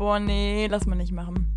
Boah, nee, lass mal nicht machen.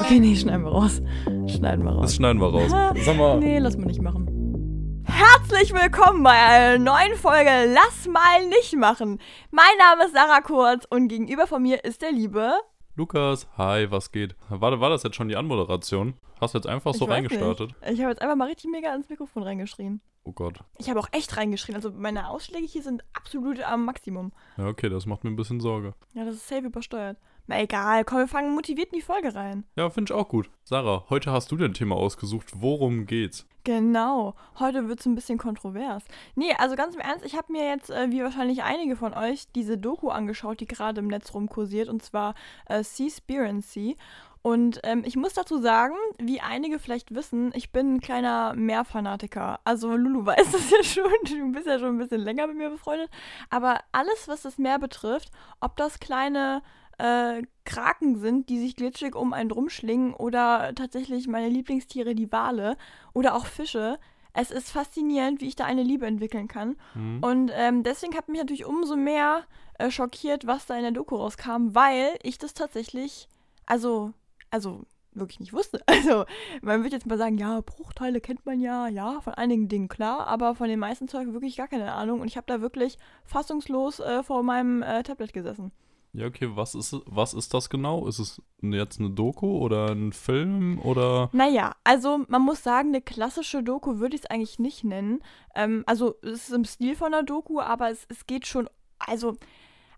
Okay, nee, schneiden wir raus. Schneiden wir raus. Das schneiden wir raus. Sag mal. Nee, lass mal nicht machen. Herzlich willkommen bei einer neuen Folge Lass mal nicht machen. Mein Name ist Sarah Kurz und gegenüber von mir ist der liebe. Lukas, hi, was geht? War, war das jetzt schon die Anmoderation? Hast du jetzt einfach so Ich weiß reingestartet? Nicht. Ich habe jetzt einfach mal richtig mega ins Mikrofon reingeschrien. Oh Gott. Ich habe auch echt reingeschrien. Also meine Ausschläge hier sind absolut am Maximum. Ja, okay, das macht mir ein bisschen Sorge. Ja, das ist safe übersteuert. Na egal, komm, wir fangen motiviert in die Folge rein. Ja, finde ich auch gut. Sarah, heute hast du dein Thema ausgesucht. Worum geht's? Genau, heute wird es ein bisschen kontrovers. Nee, also ganz im Ernst, ich habe mir jetzt, äh, wie wahrscheinlich einige von euch, diese Doku angeschaut, die gerade im Netz rumkursiert, und zwar äh, Seaspiracy. Und ähm, ich muss dazu sagen, wie einige vielleicht wissen, ich bin ein kleiner Meerfanatiker. Also Lulu weiß das ja schon, du bist ja schon ein bisschen länger mit mir befreundet. Aber alles, was das Meer betrifft, ob das kleine äh, Kraken sind, die sich glitschig um einen rumschlingen oder tatsächlich meine Lieblingstiere, die Wale oder auch Fische. Es ist faszinierend, wie ich da eine Liebe entwickeln kann. Hm? Und ähm, deswegen hat mich natürlich umso mehr äh, schockiert, was da in der Doku rauskam, weil ich das tatsächlich, also, also wirklich nicht wusste. Also, man wird jetzt mal sagen, ja, Bruchteile kennt man ja, ja, von einigen Dingen klar, aber von den meisten Zeug wirklich gar keine Ahnung. Und ich habe da wirklich fassungslos äh, vor meinem äh, Tablet gesessen. Ja, okay, was ist, was ist das genau? Ist es jetzt eine Doku oder ein Film oder. Naja, also man muss sagen, eine klassische Doku würde ich es eigentlich nicht nennen. Ähm, also es ist im Stil von einer Doku, aber es, es geht schon, also,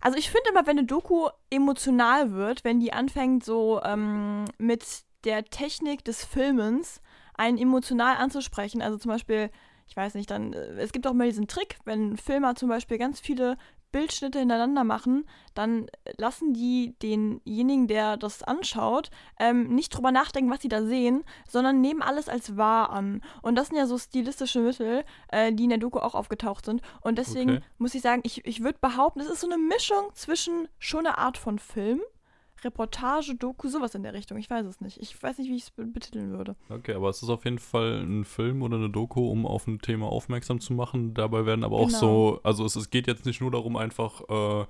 also ich finde immer, wenn eine Doku emotional wird, wenn die anfängt so ähm, mit der Technik des Filmens einen emotional anzusprechen, also zum Beispiel, ich weiß nicht, dann, äh, es gibt auch mal diesen Trick, wenn Filmer zum Beispiel ganz viele Bildschnitte hintereinander machen, dann lassen die denjenigen, der das anschaut, ähm, nicht drüber nachdenken, was sie da sehen, sondern nehmen alles als wahr an. Und das sind ja so stilistische Mittel, äh, die in der Doku auch aufgetaucht sind. Und deswegen Okay. muss ich sagen, ich, ich würde behaupten, es ist so eine Mischung zwischen schon eine Art von Film, Reportage, Doku, sowas in der Richtung. Ich weiß es nicht. Ich weiß nicht, wie ich es betiteln würde. Okay, aber es ist auf jeden Fall ein Film oder eine Doku, um auf ein Thema aufmerksam zu machen. Dabei werden aber auch Genau. so, also es, es geht jetzt nicht nur darum, einfach äh,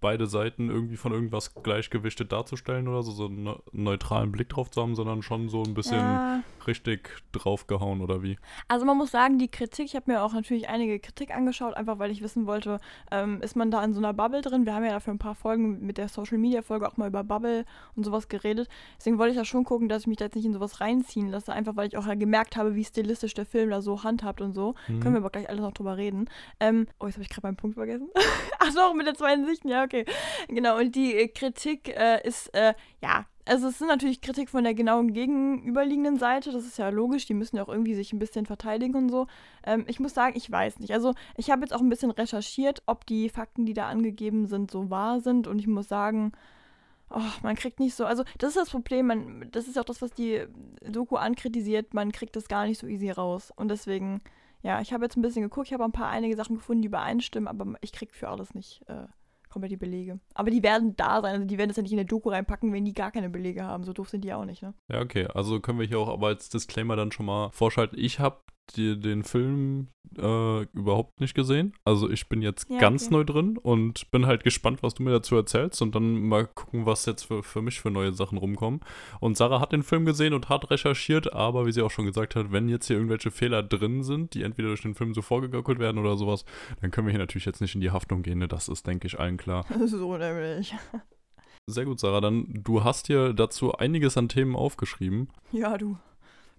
beide Seiten irgendwie von irgendwas gleichgewichtet darzustellen oder so, so einen ne- neutralen Blick drauf zu haben, sondern schon so ein bisschen Ja. Richtig draufgehauen oder wie. Also man muss sagen, die Kritik, ich habe mir auch natürlich einige Kritik angeschaut, einfach weil ich wissen wollte, ähm, ist man da in so einer Bubble drin? Wir haben ja dafür ein paar Folgen mit der Social Media Folge auch mal über Bubble und sowas geredet. Deswegen wollte ich da schon gucken, dass ich mich da jetzt nicht in sowas reinziehen lasse, einfach weil ich auch ja gemerkt habe, wie stilistisch der Film da so handhabt und so. Mhm. Können wir aber gleich alles noch drüber reden. Ähm, oh, jetzt habe ich gerade meinen Punkt vergessen. Ach so, mit der zweiten Sicht, ja, okay. Genau, und die äh, Kritik äh, ist, äh, ja, also es sind natürlich Kritik von der genauen gegenüberliegenden Seite, das ist ja logisch, die müssen ja auch irgendwie sich ein bisschen verteidigen und so. Ähm, ich muss sagen, ich weiß nicht. Also ich habe jetzt auch ein bisschen recherchiert, ob die Fakten, die da angegeben sind, so wahr sind. Und ich muss sagen, oh, man kriegt nicht so, also das ist das Problem, man, das ist auch das, was die Doku ankritisiert, man kriegt das gar nicht so easy raus. Und deswegen, ja, ich habe jetzt ein bisschen geguckt, ich habe ein paar einige Sachen gefunden, die übereinstimmen, aber ich krieg für alles nicht äh, komplett die Belege. Aber die werden da sein, also die werden das ja nicht in der Doku reinpacken, wenn die gar keine Belege haben. So doof sind die auch nicht, ne? Ja, okay. Also können wir hier auch aber als Disclaimer dann schon mal vorschalten. Ich habe den Film äh, überhaupt nicht gesehen. Also ich bin jetzt Ja, ganz okay. neu drin und bin halt gespannt, was du mir dazu erzählst und dann mal gucken, was jetzt für, für mich für neue Sachen rumkommen. Und Sarah hat den Film gesehen und hat recherchiert, aber wie sie auch schon gesagt hat, wenn jetzt hier irgendwelche Fehler drin sind, die entweder durch den Film so vorgegaukelt werden oder sowas, dann können wir hier natürlich jetzt nicht in die Haftung gehen. Ne? Das ist, denke ich, allen klar. so nämlich. Sehr gut, Sarah. Dann, du hast hier dazu einiges an Themen aufgeschrieben. Ja, du.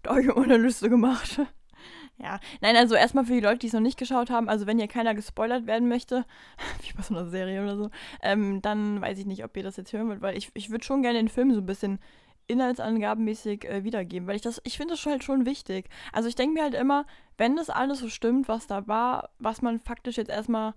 Da habe ich mir eine Liste gemacht. Ja, nein, also erstmal für die Leute, die es noch nicht geschaut haben, also wenn hier keiner gespoilert werden möchte, wie bei so einer Serie oder so, ähm, dann weiß ich nicht, ob ihr das jetzt hören wollt, weil ich, ich würde schon gerne den Film so ein bisschen inhaltsangabenmäßig äh, wiedergeben, weil ich das, ich finde das schon halt schon wichtig. Also ich denke mir halt immer, wenn das alles so stimmt, was da war, was man faktisch jetzt erstmal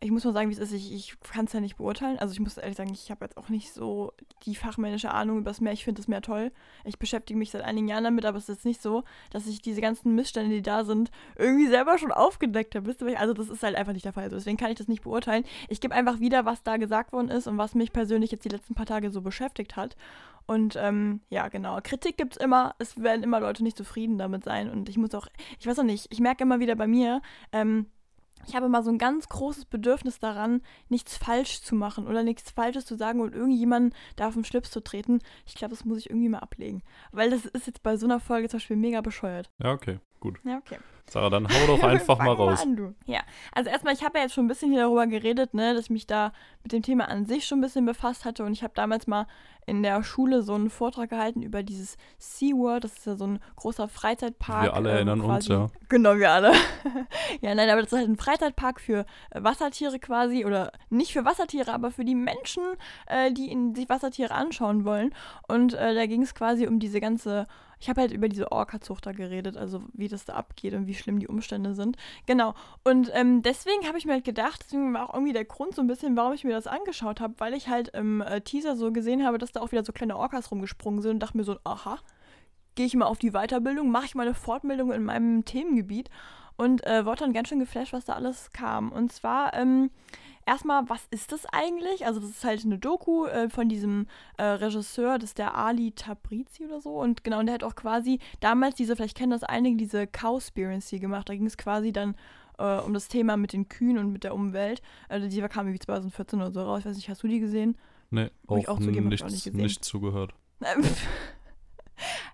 ich muss mal sagen, wie es ist, ich, ich kann es ja nicht beurteilen. Also ich muss ehrlich sagen, ich habe jetzt auch nicht so die fachmännische Ahnung über das Meer. Ich finde das Meer toll. Ich beschäftige mich seit einigen Jahren damit, aber es ist jetzt nicht so, dass ich diese ganzen Missstände, die da sind, irgendwie selber schon aufgedeckt habe. Also das ist halt einfach nicht der Fall. Also deswegen kann ich das nicht beurteilen. Ich gebe einfach wieder, was da gesagt worden ist und was mich persönlich jetzt die letzten paar Tage so beschäftigt hat. Und ähm, ja, genau. Kritik gibt es immer. Es werden immer Leute nicht zufrieden damit sein. Und ich muss auch, ich weiß auch nicht, ich merke immer wieder bei mir, ähm, ich habe immer so ein ganz großes Bedürfnis daran, nichts falsch zu machen oder nichts Falsches zu sagen und irgendjemanden da auf den Schlips zu treten. Ich glaube, das muss ich irgendwie mal ablegen. Weil das ist jetzt bei so einer Folge zum Beispiel mega bescheuert. Ja, okay, gut. Ja, okay. Sarah, dann hau doch einfach mal raus. Mal an, du. Ja, also erstmal, ich habe ja jetzt schon ein bisschen hier darüber geredet, ne, dass ich mich da mit dem Thema an sich schon ein bisschen befasst hatte und ich habe damals mal in der Schule so einen Vortrag gehalten über dieses SeaWorld, das ist ja so ein großer Freizeitpark. Wir alle ähm, erinnern uns, quasi- ja. Genau, wir alle. ja, nein, aber das ist halt ein Freizeitpark für äh, Wassertiere quasi oder nicht für Wassertiere, aber für die Menschen, äh, die in, sich Wassertiere anschauen wollen. Und äh, da ging es quasi um diese ganze, ich habe halt über diese Orca-Zucht da geredet, also wie das da abgeht und wie schlimm die Umstände sind. Genau. Und ähm, deswegen habe ich mir halt gedacht, deswegen war auch irgendwie der Grund so ein bisschen, warum ich mir das angeschaut habe, weil ich halt im äh, Teaser so gesehen habe, dass da auch wieder so kleine Orcas rumgesprungen sind und dachte mir so, aha, gehe ich mal auf die Weiterbildung, mache ich mal eine Fortbildung in meinem Themengebiet und äh, wurde dann ganz schön geflasht, was da alles kam. Und zwar ähm, erstmal, was ist das eigentlich? Also das ist halt eine Doku äh, von diesem äh, Regisseur, das ist der Ali Tabrizi oder so. Und genau, und der hat auch quasi damals diese, vielleicht kennen das einige, diese Cowspiracy gemacht. Da ging es quasi dann äh, um das Thema mit den Kühen und mit der Umwelt. Also die kam irgendwie 2014 oder so raus. Ich weiß nicht, hast du die gesehen? Nee, Muss ich auch, auch zugeben, nichts, auch nicht nicht zugehört.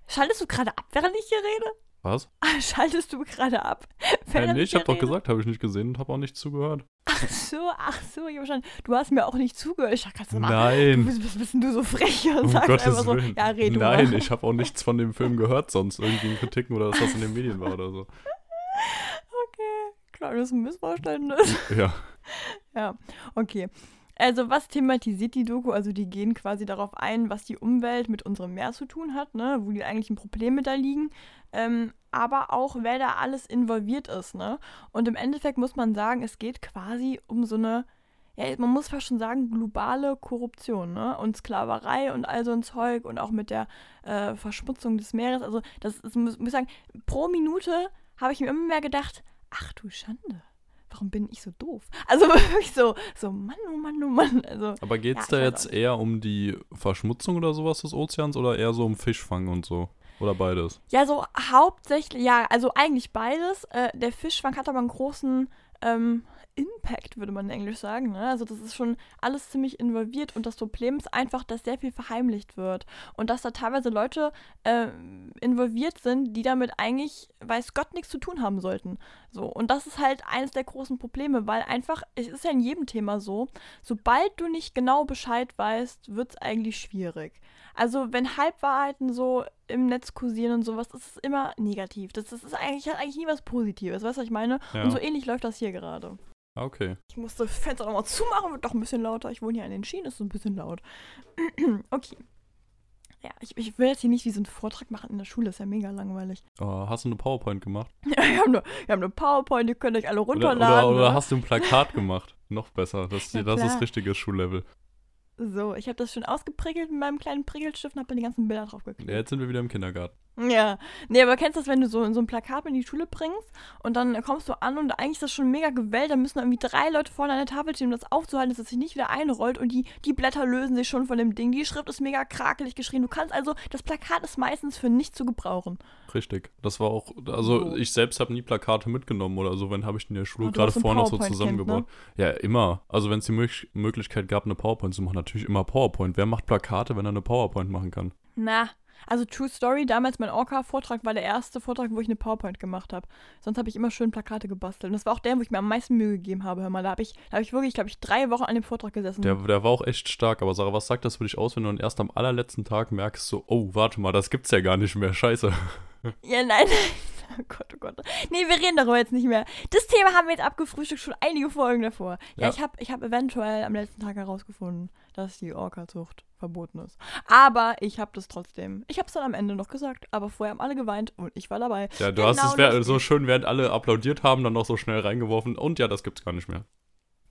Schaltest du gerade ab, während ich hier rede? Was? Schaltest du gerade ab? Während nee, ich habe doch gesagt, habe ich nicht gesehen und habe auch nicht zugehört. Ach so, ach so, ich hab schon. Du hast mir auch nicht zugehört. Ich dachte, kannst du Nein. bist, bist, du so frech und Um sagst Gottes einfach so, Willen. ja, red Nein, mal. ich habe auch nichts von dem Film gehört sonst. Irgendwie Kritiken oder dass das in den Medien war oder so. Okay, kleines Missverständnis. Ja. Ja, okay. Also was thematisiert die Doku? Also die gehen quasi darauf ein, was die Umwelt mit unserem Meer zu tun hat, ne? wo die eigentlichen Probleme da liegen, ähm, aber auch wer da alles involviert ist. Ne? Und im Endeffekt muss man sagen, es geht quasi um so eine, ja, man muss fast schon sagen, globale Korruption ne? und Sklaverei und all so ein Zeug und auch mit der äh, Verschmutzung des Meeres. Also das ist, muss, ich sagen, pro Minute habe ich mir immer mehr gedacht, ach du Schande warum bin ich so doof? Also wirklich so, so Mann, oh Mann, oh Mann. Also, Aber geht's Ja, da jetzt eher um die Verschmutzung oder sowas des Ozeans oder eher so um Fischfang und so? Oder beides? ja, so hauptsächlich, ja, also eigentlich beides. Äh, der Fischfang hat aber einen großen ähm, Impact, würde man in Englisch sagen. Ne? Also das ist schon alles ziemlich involviert und das Problem ist einfach, dass sehr viel verheimlicht wird und dass da teilweise Leute ähm, involviert sind, die damit eigentlich, weiß Gott, nichts zu tun haben sollten. So, und das ist halt eines der großen Probleme, weil einfach, es ist ja in jedem Thema so, sobald du nicht genau Bescheid weißt, wird es eigentlich schwierig. Also, wenn Halbwahrheiten so im Netz kursieren und sowas, ist immer negativ. Das, das ist eigentlich, hat eigentlich nie was Positives, weißt du, was ich meine? Ja. Und so ähnlich läuft das hier gerade. Ah, Okay. Ich musste das Fenster nochmal zumachen, wird doch ein bisschen lauter. Ich wohne hier an den Schienen, ist so ein bisschen laut. okay. Ja, ich, ich will jetzt hier nicht wie so einen Vortrag machen in der Schule, ist ja mega langweilig. Oh, hast du eine PowerPoint gemacht? Ja, wir haben eine, wir haben eine PowerPoint, die könnt ihr euch alle Oder, runterladen. oder, oder ne? hast du ein Plakat gemacht? Noch besser. Das, Ja, das ist richtiges Schullevel. So, ich habe das schon ausgeprickelt mit meinem kleinen Prickelstift und habe die ganzen Bilder draufgeklebt. Ja, jetzt sind wir wieder im Kindergarten. Ja. Nee, aber kennst du das, wenn du so, so ein Plakat in die Schule bringst und dann kommst du an und eigentlich ist das schon mega gewellt, dann müssen irgendwie drei Leute vorne an der Tafel stehen, um das aufzuhalten, dass es sich nicht wieder einrollt und die, die Blätter lösen sich schon von dem Ding. Die Schrift ist mega krakelig geschrieben. Du kannst also, das Plakat ist meistens für nichts zu gebrauchen. Richtig. Das war auch, also So. ich selbst habe nie Plakate mitgenommen oder so, wenn habe ich in der Schule Oh, du gerade vorne noch so PowerPoint-Kind, zusammengebaut. Ja, immer. Also wenn es die Möglich Möglichkeit gab, eine PowerPoint zu machen, natürlich immer PowerPoint. Wer macht Plakate, wenn er eine PowerPoint machen kann? Na, also True Story, damals mein Orca-Vortrag war der erste Vortrag, wo ich eine PowerPoint gemacht habe. Sonst habe ich immer schön Plakate gebastelt. Und das war auch der, wo ich mir am meisten Mühe gegeben habe. Hör mal, da habe ich, hab ich wirklich, glaube ich, drei Wochen an dem Vortrag gesessen. Der, der war auch echt stark, aber Sarah, was sagt das für dich aus, wenn du erst am allerletzten Tag merkst, so, oh, warte mal, das gibt's ja gar nicht mehr, scheiße. Ja, nein. Oh Gott, oh Gott. Nee, wir reden darüber jetzt nicht mehr. Das Thema haben wir jetzt abgefrühstückt, schon einige Folgen davor. Ja, Ja. ich habe ich hab eventuell am letzten Tag herausgefunden, dass die Orca-Zucht verboten ist. Aber ich habe das trotzdem. Ich habe es dann am Ende noch gesagt, aber vorher haben alle geweint und ich war dabei. Ja, du Genau hast es so schön, während alle applaudiert haben, dann noch so schnell reingeworfen und ja, das gibt's gar nicht mehr.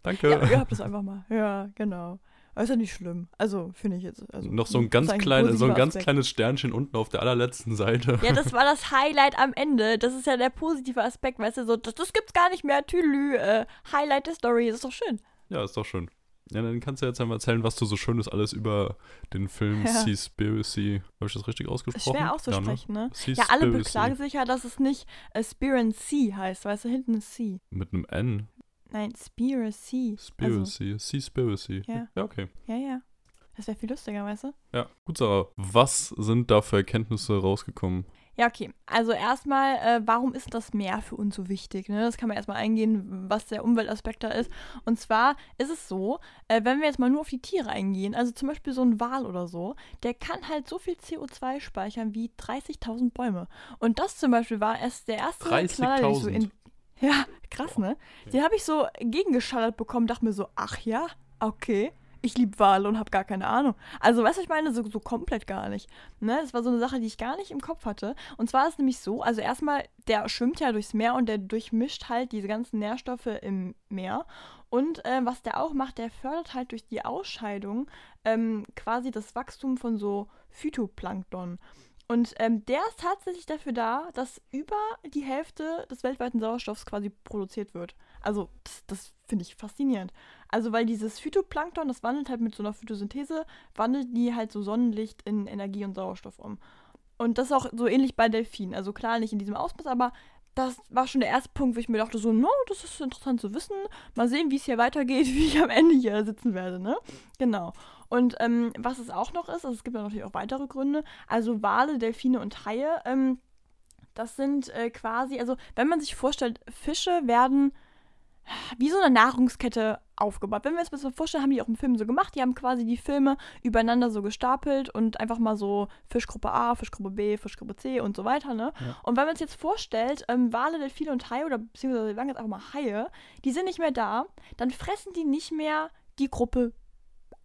Danke. Ja, ihr habt es einfach mal. Ja, genau. Aber ist ja nicht schlimm. Also, finde ich jetzt. Also, noch so ein ganz kleines, so ein ganz Aspekt. kleines Sternchen unten auf der allerletzten Seite. Ja, das war das Highlight am Ende. Das ist ja der positive Aspekt, weißt du, so, das, das gibt's gar nicht mehr. Tüdelü, äh, Highlight der Story, das ist doch schön. Ja, ist doch schön. Ja, dann kannst du jetzt einmal erzählen, was du so Schönes alles über den Film Ja. Seaspiracy, habe ich das richtig Ist ausgesprochen? schwer auszusprechen, ne? Ja, ne? Ja, alle beklagen sich ja, dass es nicht äh, Sea heißt, weißt du, hinten ist Sea. Mit einem N. Nein, Spiracy. Also, Spiracy. Seaspiracy. Ja. ja, okay. ja, ja. Das wäre viel lustiger, weißt du? Ja, gut, Sarah. Was sind da für Erkenntnisse rausgekommen? Ja, okay. Also erstmal, äh, warum ist das Meer für uns so wichtig? Ne? Das kann man erstmal eingehen, was der Umweltaspekt da ist. Und zwar ist es so, äh, wenn wir jetzt mal nur auf die Tiere eingehen, also zum Beispiel so ein Wal oder so, der kann halt so viel CO2 speichern wie 30.000 Bäume. Und das zum Beispiel war erst der erste Knaller, den ich so 30.000. in Ja, krass, ne? Den habe ich so gegengeschallert bekommen, dachte mir so, ach ja, okay. Ich liebe Wale und habe gar keine Ahnung. Also, weißt du, ich meine, so, so komplett gar nicht. Ne? Das war so eine Sache, die ich gar nicht im Kopf hatte. Und zwar ist es nämlich so, also erstmal, der schwimmt ja durchs Meer und der durchmischt halt diese ganzen Nährstoffe im Meer. Und äh, was der auch macht, der fördert halt durch die Ausscheidung ähm, quasi das Wachstum von so Phytoplankton. Und ähm, der ist tatsächlich dafür da, dass über die Hälfte des weltweiten Sauerstoffs quasi produziert wird. Also, das, das finde ich faszinierend. Also, weil dieses Phytoplankton, das wandelt halt mit so einer Photosynthese, wandelt die halt so Sonnenlicht in Energie und Sauerstoff um. Und das ist auch so ähnlich bei Delfinen. Also klar, nicht in diesem Ausmaß, aber das war schon der erste Punkt, wo ich mir dachte, so, no, das ist interessant zu wissen. Mal sehen, wie es hier weitergeht, wie ich am Ende hier sitzen werde, ne? Genau. Und ähm, was es auch noch ist, also es gibt ja natürlich auch weitere Gründe, also Wale, Delfine und Haie, ähm, das sind äh, quasi, also wenn man sich vorstellt, Fische werden wie so eine Nahrungskette aufgebaut. Wenn wir uns das mal vorstellen, haben die auch im Film so gemacht. Die haben quasi die Filme übereinander so gestapelt und einfach mal so Fischgruppe A, Fischgruppe B, Fischgruppe C und so weiter, ne? Ja. Und wenn man sich jetzt vorstellt, ähm, Wale, Delfine und Haie, oder beziehungsweise wir sagen jetzt einfach mal Haie, die sind nicht mehr da, dann fressen die nicht mehr die Gruppe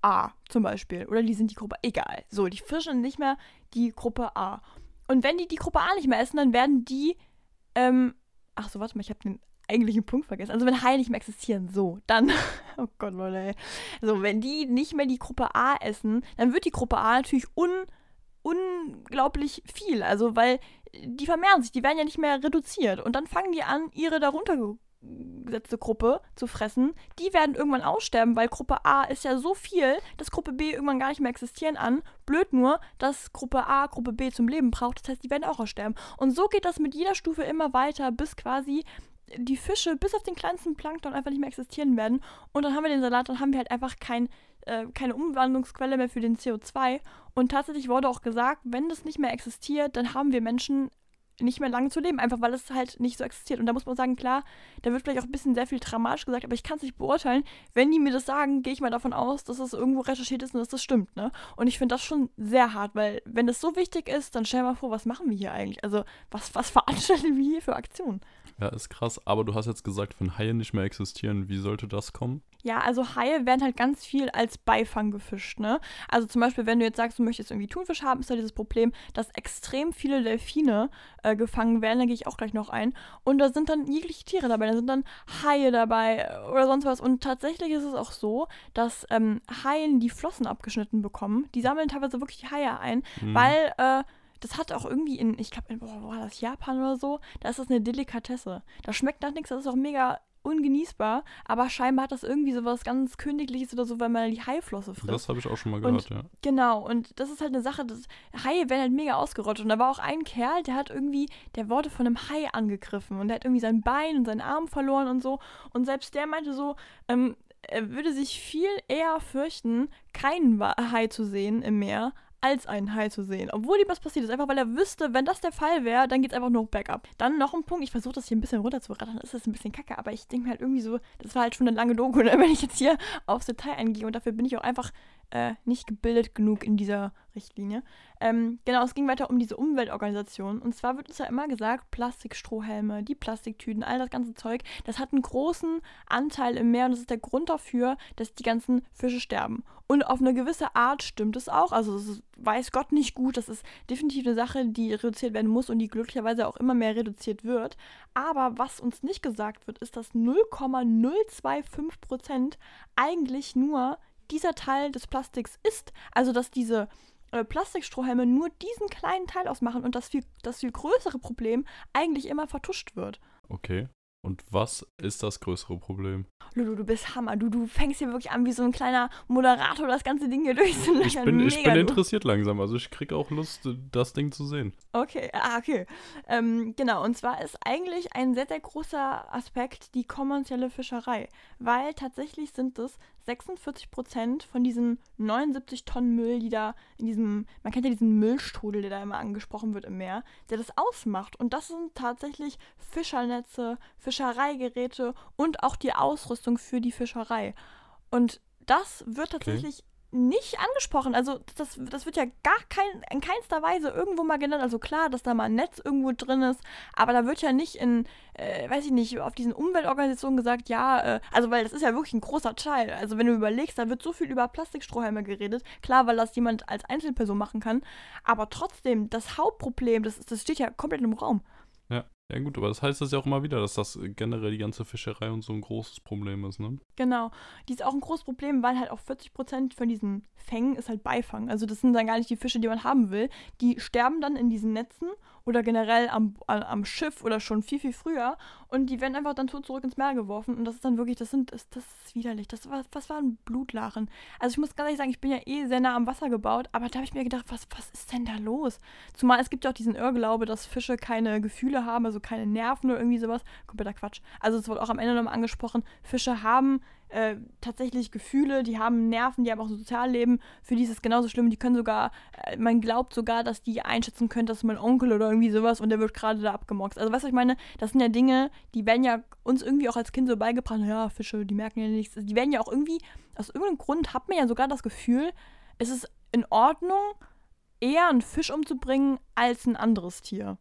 A zum Beispiel. Oder die sind die Gruppe, egal. So, die fischen nicht mehr die Gruppe A. Und wenn die die Gruppe A nicht mehr essen, dann werden die, ähm, ach so, warte mal, ich habe den eigentlichen Punkt vergessen. Also wenn Haie nicht mehr existieren, so, dann, oh Gott, Leute, ey. So, wenn die nicht mehr die Gruppe A essen, dann wird die Gruppe A natürlich un, unglaublich viel. Also, weil die vermehren sich, die werden ja nicht mehr reduziert. Und dann fangen die an, ihre darunter gesetzte Gruppe zu fressen. Die werden irgendwann aussterben, weil Gruppe A ist ja so viel, dass Gruppe B irgendwann gar nicht mehr existieren an. Blöd nur, dass Gruppe A Gruppe B zum Leben braucht. Das heißt, die werden auch aussterben. Und so geht das mit jeder Stufe immer weiter, bis quasi die Fische bis auf den kleinsten Plankton einfach nicht mehr existieren werden. Und dann haben wir den Salat, dann haben wir halt einfach kein, äh, keine Umwandlungsquelle mehr für den CO2. Und tatsächlich wurde auch gesagt, wenn das nicht mehr existiert, dann haben wir Menschen nicht mehr lange zu leben, einfach weil es halt nicht so existiert. Und da muss man sagen, klar, da wird vielleicht auch ein bisschen sehr viel dramatisch gesagt, aber ich kann es nicht beurteilen. Wenn die mir das sagen, gehe ich mal davon aus, dass es irgendwo recherchiert ist und dass das stimmt, ne? Und ich finde das schon sehr hart, weil wenn das so wichtig ist, dann stell mal vor, was machen wir hier eigentlich? Also, was, was veranstalten wir hier für Aktionen? Ja, ist krass. Aber du hast jetzt gesagt, wenn Haie nicht mehr existieren, wie sollte das kommen? Ja, also Haie werden halt ganz viel als Beifang gefischt, ne? Also zum Beispiel, wenn du jetzt sagst, du möchtest irgendwie Thunfisch haben, ist da dieses Problem, dass extrem viele Delfine äh, gefangen werden, da gehe ich auch gleich noch ein. Und da sind dann jegliche Tiere dabei, da sind dann Haie dabei äh, oder sonst was. Und tatsächlich ist es auch so, dass ähm, Haien die Flossen abgeschnitten bekommen. Die sammeln teilweise wirklich Haie ein, Hm. weil äh, das hat auch irgendwie in, ich glaube, in boah, wo war das Japan oder so, da ist das eine Delikatesse. Das schmeckt nach nichts, das ist auch mega ungenießbar, aber scheinbar hat das irgendwie so was ganz Königliches oder so, wenn man die Haiflosse frisst. Das habe ich auch schon mal Und- gehört, ja. Genau, und das ist halt eine Sache, das Haie werden halt mega ausgerottet. Und da war auch ein Kerl, der hat irgendwie, der wurde von einem Hai angegriffen und der hat irgendwie sein Bein und seinen Arm verloren und so. Und selbst der meinte so, ähm, er würde sich viel eher fürchten, keinen Hai zu sehen im Meer, als einen Hai zu sehen. Obwohl ihm was passiert ist. Einfach weil er wüsste, wenn das der Fall wäre, dann geht es einfach nur bergab. Dann noch ein Punkt, ich versuche das hier ein bisschen runterzurattern, ist das ein bisschen kacke, aber ich denke mir halt irgendwie so, das war halt schon eine lange Doku, ne? wenn ich jetzt hier aufs Detail eingehe. Und dafür bin ich auch einfach äh, nicht gebildet genug in dieser Richtlinie. Ähm, genau, es ging weiter um diese Umweltorganisation. Und zwar wird uns ja immer gesagt, Plastikstrohhelme, die Plastiktüten, all das ganze Zeug, das hat einen großen Anteil im Meer und das ist der Grund dafür, dass die ganzen Fische sterben. Und auf eine gewisse Art stimmt es auch. Also ist, weiß Gott nicht gut. Das ist definitiv eine Sache, die reduziert werden muss und die glücklicherweise auch immer mehr reduziert wird. Aber was uns nicht gesagt wird, ist, dass 0,025 Prozent eigentlich nur dieser Teil des Plastiks ist. Also dass diese äh, Plastikstrohhalme nur diesen kleinen Teil ausmachen und das viel, das viel größere Problem eigentlich immer vertuscht wird. Okay. Und was ist das größere Problem? Lulu, du bist Hammer. Du, du fängst hier wirklich an wie so ein kleiner Moderator, das ganze Ding hier durchzulöchern. Ich bin, ich bin interessiert langsam, also ich krieg auch Lust, das Ding zu sehen. Okay, ah, okay. Ähm, genau, und zwar ist eigentlich ein sehr, sehr großer Aspekt die kommerzielle Fischerei, weil tatsächlich sind es 46 Prozent von diesen 79 Tonnen Müll, die da in diesem, man kennt ja diesen Müllstrudel, der da immer angesprochen wird im Meer, der das ausmacht. Und das sind tatsächlich Fischernetze, Fischereigeräte und auch die Ausrüstung für die Fischerei. Und das wird tatsächlich nicht angesprochen. Also das, das wird ja gar kein, in keinster Weise irgendwo mal genannt. Also klar, dass da mal ein Netz irgendwo drin ist, aber da wird ja nicht in, äh, weiß ich nicht, auf diesen Umweltorganisationen gesagt, ja, äh, also weil das ist ja wirklich ein großer Teil. Also wenn du überlegst, da wird so viel über Plastikstrohhalme geredet. Klar, weil das jemand als Einzelperson machen kann, aber trotzdem, das Hauptproblem, das, das steht ja komplett im Raum. Ja. Ja gut, aber das heißt das ja auch immer wieder, dass das generell die ganze Fischerei und so ein großes Problem ist, ne? Genau. Die ist auch ein großes Problem, weil halt auch 40% von diesen Fängen ist halt Beifang. Also das sind dann gar nicht die Fische, die man haben will. Die sterben dann in diesen Netzen oder generell am, am, am Schiff oder schon viel, viel früher. Und die werden einfach dann tot zurück ins Meer geworfen. Und das ist dann wirklich, das sind, das, das ist widerlich. Das war, was war ein Blutlachen? Also ich muss ganz ehrlich sagen, ich bin ja eh sehr nah am Wasser gebaut, aber da habe ich mir gedacht, was, was ist denn da los? Zumal es gibt ja auch diesen Irrglaube, dass Fische keine Gefühle haben, also keine Nerven oder irgendwie sowas. Kompletter Quatsch. Also es wurde auch am Ende nochmal angesprochen, Fische haben äh, tatsächlich Gefühle, die haben Nerven, die haben auch ein Sozialleben. Für die ist es genauso schlimm. Die können sogar, äh, man glaubt sogar, dass die einschätzen können, das ist mein Onkel oder irgendwie sowas und der wird gerade da abgemockt. Also, weißt du, was ich meine? Das sind ja Dinge, die werden ja uns irgendwie auch als Kind so beigebracht. Ja, Fische, die merken ja nichts. Die werden ja auch irgendwie, aus irgendeinem Grund hat man ja sogar das Gefühl, es ist in Ordnung, eher einen Fisch umzubringen als ein anderes Tier.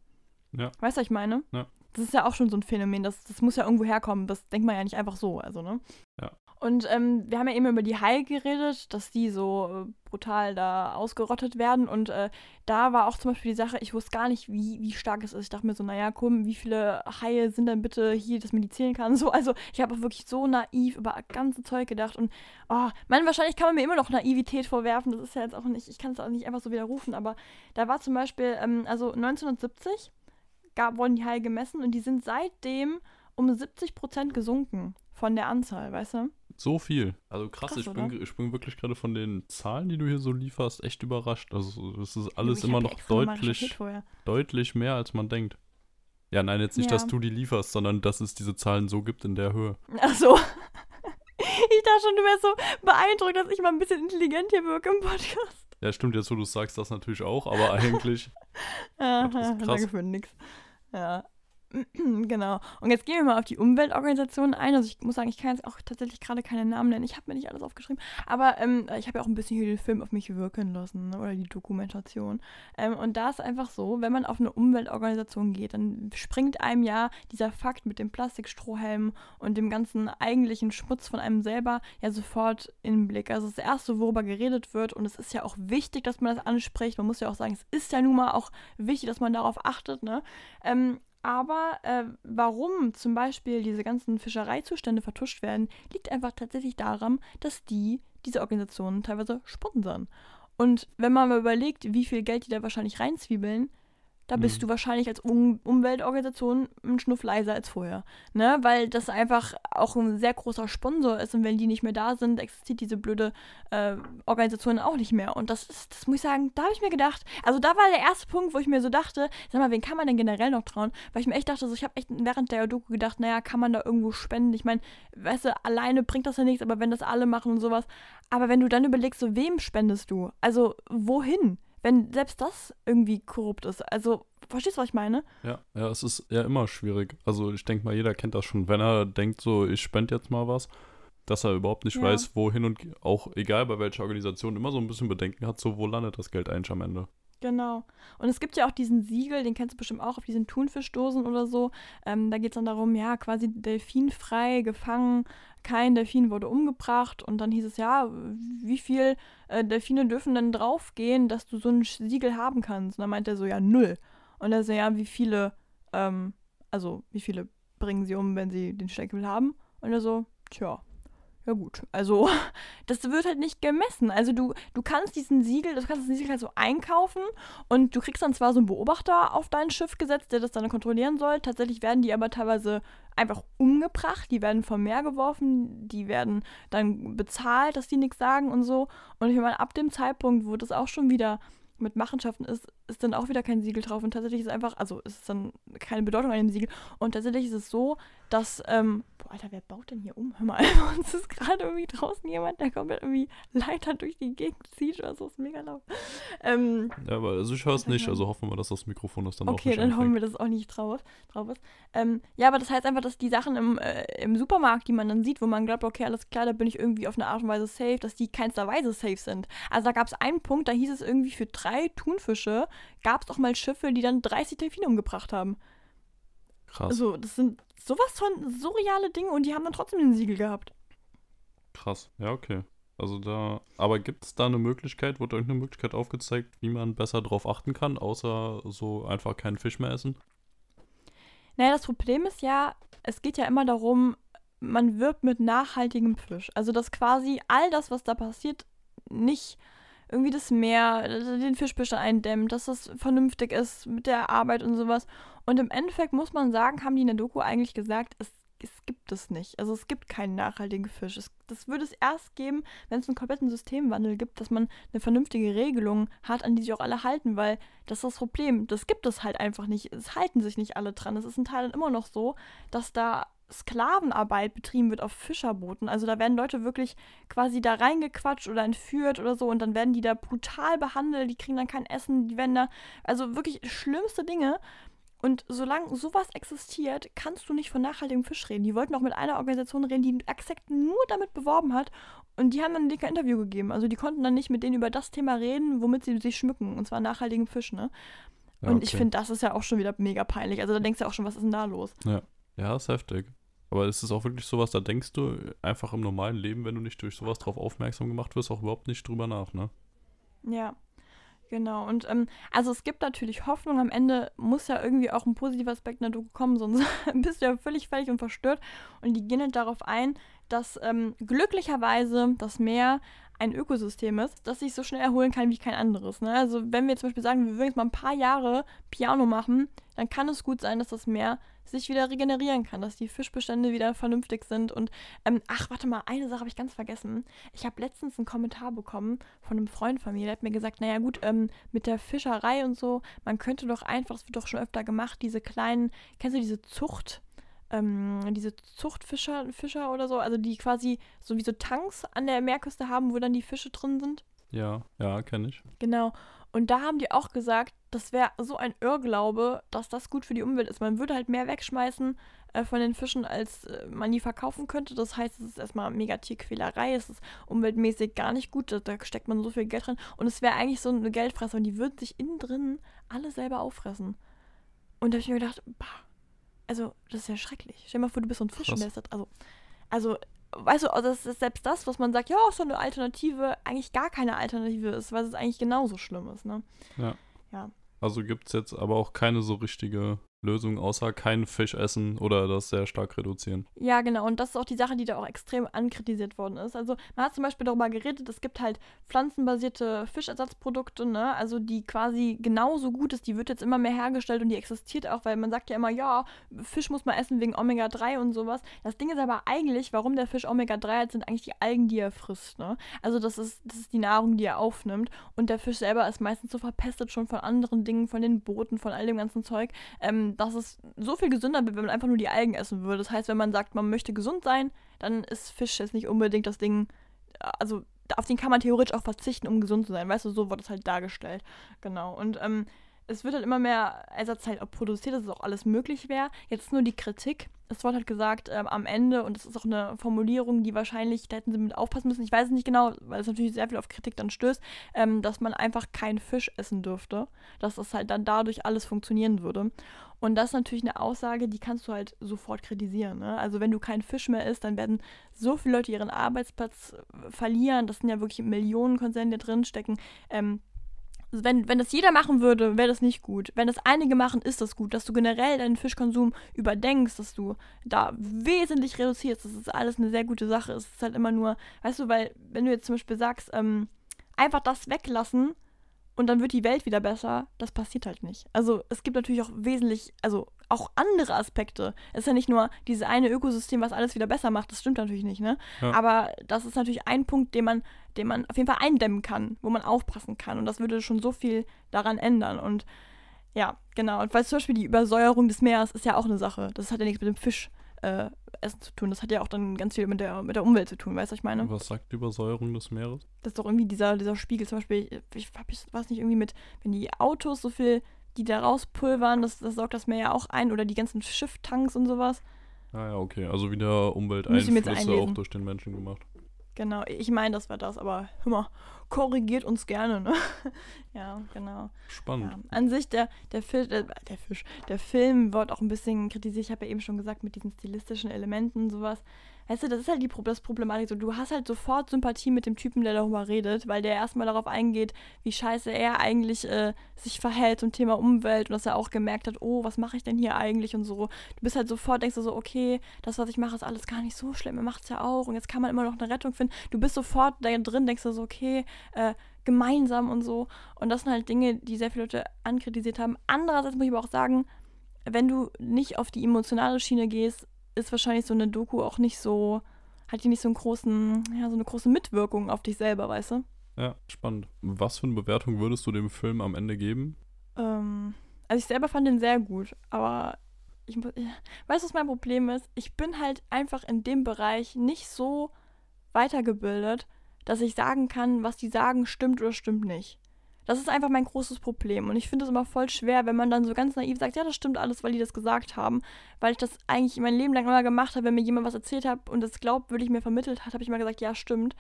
Ja. Weißt du, was ich meine? Ja. Das ist ja auch schon so ein Phänomen, das, das muss ja irgendwo herkommen. Das denkt man ja nicht einfach so, also, ne? Ja. Und ähm, wir haben ja eben über die Haie geredet, dass die so äh, brutal da ausgerottet werden. Und äh, da war auch zum Beispiel die Sache, ich wusste gar nicht, wie, wie stark es ist. Ich dachte mir so, naja, komm, wie viele Haie sind denn bitte hier, dass man die zählen kann? So, also ich habe auch wirklich so naiv über das ganze Zeug gedacht. Und oh, man, wahrscheinlich kann man mir immer noch Naivität vorwerfen. Das ist ja jetzt auch nicht, ich kann es auch nicht einfach so widerrufen. Aber da war zum Beispiel, ähm, also 1970 gab, wurden die Haie gemessen und die sind seitdem um 70 Prozent gesunken von der Anzahl, weißt du? So viel. Also krass, Krass, ich, bin, ich bin wirklich gerade von den Zahlen, die du hier so lieferst, echt überrascht. Also es ist alles Ich immer noch deutlich, deutlich mehr, als man denkt. Ja, nein, jetzt nicht, Ja. dass du die lieferst, sondern dass es diese Zahlen so gibt in der Höhe. Ach so. Ich dachte schon, du wärst so beeindruckt, dass ich mal ein bisschen intelligent hier wirke im Podcast. Ja, stimmt, jetzt wo du sagst, das natürlich auch, aber eigentlich, Ja, das ist krass. danke für nix. Ja. Genau. Und jetzt gehen wir mal auf die Umweltorganisationen ein. Also ich muss sagen, ich kann jetzt auch tatsächlich gerade keine Namen nennen. Ich habe mir nicht alles aufgeschrieben. Aber ähm, ich habe ja auch ein bisschen hier den Film auf mich wirken lassen ne? oder die Dokumentation. Ähm, und da ist einfach so, wenn man auf eine Umweltorganisation geht, dann springt einem ja dieser Fakt mit dem Plastikstrohhelm und dem ganzen eigentlichen Schmutz von einem selber ja sofort in den Blick. Also das Erste, worüber geredet wird. Und es ist ja auch wichtig, dass man das anspricht. Man muss ja auch sagen, es ist ja nun mal auch wichtig, dass man darauf achtet. Ne? Ähm, aber äh, warum zum Beispiel diese ganzen Fischereizustände vertuscht werden, liegt einfach tatsächlich daran, dass die diese Organisationen teilweise sponsern. Und wenn man mal überlegt, wie viel Geld die da wahrscheinlich reinzwiebeln, da bist Mhm. du wahrscheinlich als um Umweltorganisation einen Schnuff leiser als vorher. Ne? Weil das einfach auch ein sehr großer Sponsor ist und wenn die nicht mehr da sind, existiert diese blöde äh, Organisation auch nicht mehr. Und das ist, das muss ich sagen, da habe ich mir gedacht, also da war der erste Punkt, wo ich mir so dachte, sag mal, wen kann man denn generell noch trauen? Weil ich mir echt dachte, so, ich habe echt während der Doku gedacht, naja, kann man da irgendwo spenden? Ich meine, weißt du, alleine bringt das ja nichts, aber wenn das alle machen und sowas. Aber wenn du dann überlegst, so wem spendest du? Also wohin? Wenn selbst das irgendwie korrupt ist. Also, verstehst du, was ich meine? ja, ja, es ist ja immer schwierig. Also ich denke mal, jeder kennt das schon, wenn er denkt so, ich spende jetzt mal was, dass er überhaupt nicht Ja. weiß, wohin und auch egal bei welcher Organisation immer so ein bisschen Bedenken hat, so wo landet das Geld eigentlich am Ende. Genau. Und es gibt ja auch diesen Siegel, den kennst du bestimmt auch auf diesen Thunfischdosen oder so. Ähm, da geht es dann darum, ja, quasi delfinfrei gefangen, kein Delfin wurde umgebracht. Und dann hieß es, ja, wie viel äh, Delfine dürfen denn draufgehen, dass du so ein Siegel haben kannst? Und dann meint er so, ja, null. Und er so, ja, wie viele, ähm, also wie viele bringen sie um, wenn sie den Steckel haben? Und er so, tja, ja gut, also das wird halt nicht gemessen. Also du, du kannst diesen Siegel, du kannst das Siegel halt so einkaufen und du kriegst dann zwar so einen Beobachter auf dein Schiff gesetzt, der das dann kontrollieren soll. Tatsächlich werden die aber teilweise einfach umgebracht, die werden vom Meer geworfen, die werden dann bezahlt, dass die nichts sagen und so. Und ich meine, ab dem Zeitpunkt, wo das auch schon wieder mit Machenschaften ist, ist dann auch wieder kein Siegel drauf. Und tatsächlich ist es einfach, also ist es dann keine Bedeutung an dem Siegel. Und tatsächlich ist es so, dass, ähm, boah, Alter, wer baut denn hier um? Hör mal, bei uns ist gerade irgendwie draußen jemand, der komplett irgendwie Leiter durch die Gegend zieht oder so, ist mega laut. Ähm, ja, aber also ich höre es nicht, also hoffen wir, dass das Mikrofon das dann okay, auch nicht dann anfängt. hoffen wir, dass es auch nicht drauf, drauf ist. Ähm, ja, aber das heißt einfach, dass die Sachen im, äh, im Supermarkt, die man dann sieht, wo man glaubt, okay, alles klar, da bin ich irgendwie auf eine Art und Weise safe, dass die keinster Weise safe sind. Also da gab es einen Punkt, da hieß es irgendwie für drei Thunfische gab es auch mal Schiffe, die dann 30 Delfine umgebracht haben. Krass, Also, das sind sowas von surreale Dinge und die haben dann trotzdem den Siegel gehabt. krass. Ja, okay. Also da, aber gibt es da eine Möglichkeit, wurde irgendeine Möglichkeit aufgezeigt, wie man besser drauf achten kann, außer so einfach keinen Fisch mehr essen? Naja, das Problem ist ja, es geht ja immer darum, man wirbt mit nachhaltigem Fisch. Also, dass quasi all das, was da passiert, nicht irgendwie das Meer, den Fischbestand eindämmt, dass das vernünftig ist mit der Arbeit und sowas. Und im Endeffekt muss man sagen, haben die in der Doku eigentlich gesagt, es, es gibt es nicht. Also es gibt keinen nachhaltigen Fisch. Es, das würde es erst geben, wenn es einen kompletten Systemwandel gibt, dass man eine vernünftige Regelung hat, an die sich auch alle halten, weil das ist das Problem. Das gibt es halt einfach nicht. Es halten sich nicht alle dran. Es ist in Teilen immer noch so, dass da Sklavenarbeit betrieben wird auf Fischerbooten. Also da werden Leute wirklich quasi da reingequatscht oder entführt oder so und dann werden die da brutal behandelt, die kriegen dann kein Essen, die werden da, also wirklich schlimmste Dinge. Und solange sowas existiert, kannst du nicht von nachhaltigem Fisch reden. Die wollten auch mit einer Organisation reden, die exakt nur damit beworben hat. Und die haben dann ein dicker Interview gegeben. Also die konnten dann nicht mit denen über das Thema reden, womit sie sich schmücken. Und zwar nachhaltigem Fisch, ne? Ja, und ich okay. finde, das ist ja auch schon wieder mega peinlich. Also da denkst du auch schon, was ist denn da los? Ja, ist heftig. Aber ist es auch wirklich sowas, da denkst du einfach im normalen Leben, wenn du nicht durch sowas drauf aufmerksam gemacht wirst, auch überhaupt nicht drüber nach, ne? Ja, genau. Und ähm, also es gibt natürlich Hoffnung. Am Ende muss ja irgendwie auch ein positiver Aspekt in der Doku kommen, sonst bist du ja völlig fertig und verstört. Und die gehen halt darauf ein, dass ähm, glücklicherweise das Meer ein Ökosystem ist, das sich so schnell erholen kann wie kein anderes. Ne? Also wenn wir zum Beispiel sagen, wir würden jetzt mal ein paar Jahre Piano machen, dann kann es gut sein, dass das Meer sich wieder regenerieren kann, dass die Fischbestände wieder vernünftig sind. Und ähm, ach, warte mal, eine Sache habe ich ganz vergessen. Ich habe letztens einen Kommentar bekommen von einem Freund von mir, der hat mir gesagt, naja gut, ähm, mit der Fischerei und so, man könnte doch einfach, das wird doch schon öfter gemacht, diese kleinen, kennst du diese Zucht? Ähm, diese Zuchtfischer Fischer oder so, also die quasi so wie so Tanks an der Meerküste haben, wo dann die Fische drin sind. Ja, ja, kenne ich. Genau. Und da haben die auch gesagt, das wäre so ein Irrglaube, dass das gut für die Umwelt ist. Man würde halt mehr wegschmeißen äh, von den Fischen, als äh, man die verkaufen könnte. Das heißt, es ist erstmal mega Tierquälerei, es ist umweltmäßig gar nicht gut, da, da steckt man so viel Geld drin. Und es wäre eigentlich so eine Geldfresse und die würden sich innen drin alle selber auffressen. Und da habe ich mir gedacht, bah, also das ist ja schrecklich. Stell dir mal vor, du bist so ein Fisch und der ist das, also, also weißt du, also das ist selbst das, was man sagt, ja, ist so eine Alternative, eigentlich gar keine Alternative ist, weil es eigentlich genauso schlimm ist, ne? Ja. Ja. Also gibt es jetzt aber auch keine so richtige Lösung, außer keinen Fisch essen oder das sehr stark reduzieren. Ja, genau. Und das ist auch die Sache, die da auch extrem ankritisiert worden ist. Also man hat zum Beispiel darüber geredet, es gibt halt pflanzenbasierte Fischersatzprodukte, ne? Also die quasi genauso gut ist. Die wird jetzt immer mehr hergestellt und die existiert auch, weil man sagt ja immer, ja, Fisch muss man essen wegen Omega-3 und sowas. Das Ding ist aber eigentlich, warum der Fisch Omega-3 hat, sind eigentlich die Algen, die er frisst, ne? Also das ist, das ist die Nahrung, die er aufnimmt. Und der Fisch selber ist meistens so verpestet schon von anderen Dingen, von den Booten, von all dem ganzen Zeug, ähm, dass es so viel gesünder wird, wenn man einfach nur die Algen essen würde. Das heißt, wenn man sagt, man möchte gesund sein, dann ist Fisch jetzt nicht unbedingt das Ding, also auf den kann man theoretisch auch verzichten, um gesund zu sein. Weißt du, so wird es halt dargestellt. Genau. Und ähm, es wird halt immer mehr Ersatzteil auch produziert, dass es auch alles möglich wäre. Jetzt nur die Kritik. Es wurde halt gesagt, ähm, am Ende, und das ist auch eine Formulierung, die wahrscheinlich, da hätten sie mit aufpassen müssen, ich weiß es nicht genau, weil es natürlich sehr viel auf Kritik dann stößt, ähm, dass man einfach keinen Fisch essen dürfte. Dass das halt dann dadurch alles funktionieren würde. Und das ist natürlich eine Aussage, die kannst du halt sofort kritisieren. Ne? Also wenn du keinen Fisch mehr isst, dann werden so viele Leute ihren Arbeitsplatz äh, verlieren. Das sind ja wirklich Millionen Konzerne, die drin stecken. Ähm, wenn, wenn das jeder machen würde, wäre das nicht gut. Wenn das einige machen, ist das gut. Dass du generell deinen Fischkonsum überdenkst, dass du da wesentlich reduzierst, das ist alles eine sehr gute Sache. Es ist halt immer nur, weißt du, weil, wenn du jetzt zum Beispiel sagst, ähm, einfach das weglassen und dann wird die Welt wieder besser, das passiert halt nicht. Also es gibt natürlich auch wesentlich, also auch andere Aspekte. Es ist ja nicht nur dieses eine Ökosystem, was alles wieder besser macht, das stimmt natürlich nicht, ne? Ja. Aber das ist natürlich ein Punkt, den man, den man auf jeden Fall eindämmen kann, wo man aufpassen kann. Und das würde schon so viel daran ändern. Und ja, genau. Und weil zum Beispiel die Übersäuerung des Meeres ist ja auch eine Sache. Das hat ja nichts mit dem Fisch äh, Essen zu tun. Das hat ja auch dann ganz viel mit der, mit der Umwelt zu tun, weißt du, was ich meine? Was sagt die Übersäuerung des Meeres? Das ist doch irgendwie dieser, dieser Spiegel, zum Beispiel, ich, ich weiß nicht, irgendwie mit, wenn die Autos so viel, die da rauspulvern, das, das saugt das Meer ja auch ein oder die ganzen Schifftanks und sowas. Ah ja, okay. Also wieder Umwelteinflüsse auch durch den Menschen gemacht. Genau, ich meine, das war das, aber hör mal, korrigiert uns gerne, ne? ja, genau. Spannend. Ja. An sich, der, der, Fisch, der, der Fisch, der Film wird auch ein bisschen kritisiert, ich habe ja eben schon gesagt, mit diesen stilistischen Elementen und sowas. Weißt du, das ist halt die das Problematik. So, du hast halt sofort Sympathie mit dem Typen, der darüber redet, weil der erstmal darauf eingeht, wie scheiße er eigentlich äh, sich verhält zum Thema Umwelt und dass er auch gemerkt hat, oh, was mache ich denn hier eigentlich und so. Du bist halt sofort, denkst du so, okay, das, was ich mache, ist alles gar nicht so schlimm, er macht es ja auch und jetzt kann man immer noch eine Rettung finden. Du bist sofort da drin, denkst du so, okay, äh, gemeinsam und so. Und das sind halt Dinge, die sehr viele Leute ankritisiert haben. Andererseits muss ich aber auch sagen, wenn du nicht auf die emotionale Schiene gehst, ist wahrscheinlich so eine Doku auch nicht so, hat die nicht so einen großen, ja, so eine große Mitwirkung auf dich selber, weißt du? Ja, spannend. Was für eine Bewertung würdest du dem Film am Ende geben? Ähm, also ich selber fand den sehr gut, aber ich, weißt du, was mein Problem ist? Ich bin halt einfach in dem Bereich nicht so weitergebildet, dass ich sagen kann, was die sagen, stimmt oder stimmt nicht. Das ist einfach mein großes Problem. Und ich finde es immer voll schwer, wenn man dann so ganz naiv sagt, ja, das stimmt alles, weil die das gesagt haben. Weil ich das eigentlich mein Leben lang immer gemacht habe, wenn mir jemand was erzählt hat und das glaubwürdig mir vermittelt hat, habe ich immer gesagt, ja, stimmt.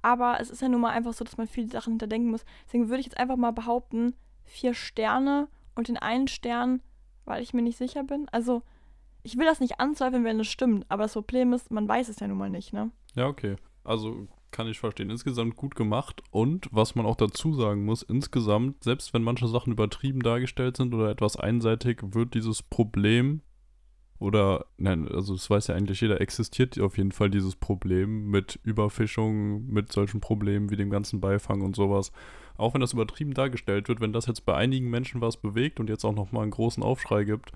Aber es ist ja nun mal einfach so, dass man viele Sachen hinterdenken muss. Deswegen würde ich jetzt einfach mal behaupten, vier Sterne und den einen Stern, weil ich mir nicht sicher bin. Also, ich will das nicht anzweifeln, wenn es stimmt. Aber das Problem ist, man weiß es ja nun mal nicht, ne? Ja, okay. Also kann ich verstehen. Insgesamt gut gemacht und was man auch dazu sagen muss, insgesamt, selbst wenn manche Sachen übertrieben dargestellt sind oder etwas einseitig, wird dieses Problem oder, nein, also das weiß ja eigentlich jeder, existiert auf jeden Fall dieses Problem mit Überfischung, mit solchen Problemen wie dem ganzen Beifang und sowas. Auch wenn das übertrieben dargestellt wird, wenn das jetzt bei einigen Menschen was bewegt und jetzt auch nochmal einen großen Aufschrei gibt,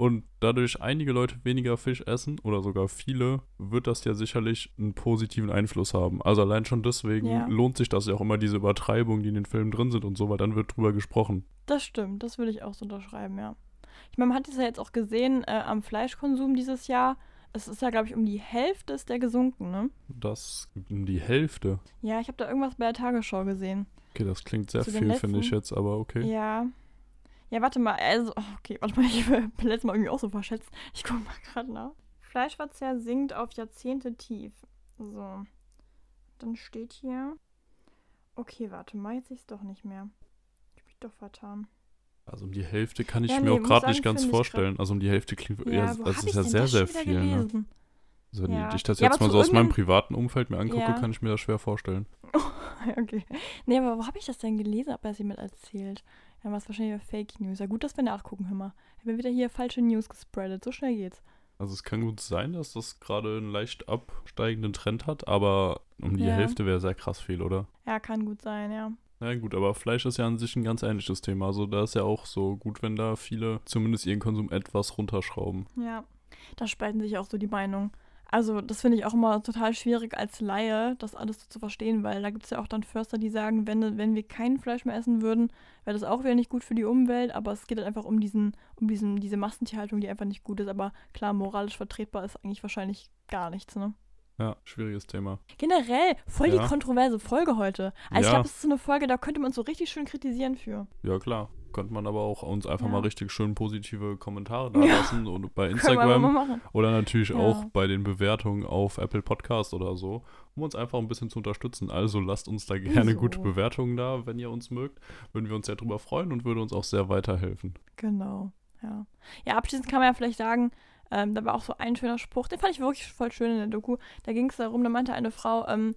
und dadurch einige Leute weniger Fisch essen oder sogar viele, wird das ja sicherlich einen positiven Einfluss haben. Also allein schon deswegen ja. lohnt sich das ja auch immer, diese Übertreibungen, die in den Filmen drin sind und so, weil dann wird drüber gesprochen. Das stimmt, das würde ich auch so unterschreiben, ja. Ich meine, man hat es ja jetzt auch gesehen äh, am Fleischkonsum dieses Jahr. Es ist ja, glaube ich, um die Hälfte ist der gesunken, ne? Das um die Hälfte? Ja, ich habe da irgendwas bei der Tagesschau gesehen. Okay, das klingt sehr Zu viel, finde ich jetzt, aber okay. Ja, ja, warte mal. Also, oh, okay, warte mal. Ich habe letztes Mal irgendwie auch so verschätzt. Ich gucke mal gerade nach. Fleischverzehr sinkt auf Jahrzehnte tief. So. Dann steht hier. Okay, warte mal. Jetzt sehe ich es doch nicht mehr. Ich mich doch vertan. Also um die Hälfte kann ich ja, mir nee, auch gerade nicht ganz vorstellen. Also um die Hälfte klingt. Ja, ja also das ist ja sehr, sehr viel. Ne? Also wenn ja. ich das jetzt mal so aus meinem privaten Umfeld mir angucke, kann ich mir das schwer vorstellen. okay. Nee, aber wo habe ich das denn gelesen, ob er es jemand erzählt? Ja, was wahrscheinlich Fake News. Ja, gut, dass wir nachgucken, hör mal. Ich habe wieder hier falsche News gespreadet. So schnell geht's. Also es kann gut sein, dass das gerade einen leicht absteigenden Trend hat, aber um die ja. Hälfte wäre sehr krass viel, oder? Ja, kann gut sein, ja. Ja gut, aber Fleisch ist ja an sich ein ganz ähnliches Thema. Also da ist ja auch so gut, wenn da viele zumindest ihren Konsum etwas runterschrauben. Ja, da spalten sich auch so die Meinungen. Also das finde ich auch immer total schwierig als Laie, das alles so zu verstehen, weil da gibt es ja auch dann Förster, die sagen, wenn, wenn wir kein Fleisch mehr essen würden, wäre das auch wieder nicht gut für die Umwelt, aber es geht halt einfach um diesen, um diesen, diese Massentierhaltung, die einfach nicht gut ist. Aber klar, moralisch vertretbar ist eigentlich wahrscheinlich gar nichts, ne? Ja, schwieriges Thema. Generell, voll ja. die kontroverse Folge heute. Also ja. ich glaube, es ist so eine Folge, da könnte man uns so richtig schön kritisieren für. Ja, klar könnte man aber auch uns einfach ja. mal richtig schön positive Kommentare da lassen ja. und bei Instagram oder natürlich ja. auch bei den Bewertungen auf Apple Podcast oder so, um uns einfach ein bisschen zu unterstützen. Also lasst uns da gerne so. gute Bewertungen da, wenn ihr uns mögt. Würden wir uns sehr drüber freuen und würde uns auch sehr weiterhelfen. Genau, ja. Ja, abschließend kann man ja vielleicht sagen, ähm, da war auch so ein schöner Spruch, den fand ich wirklich voll schön in der Doku. Da ging es darum, da meinte eine Frau, ähm,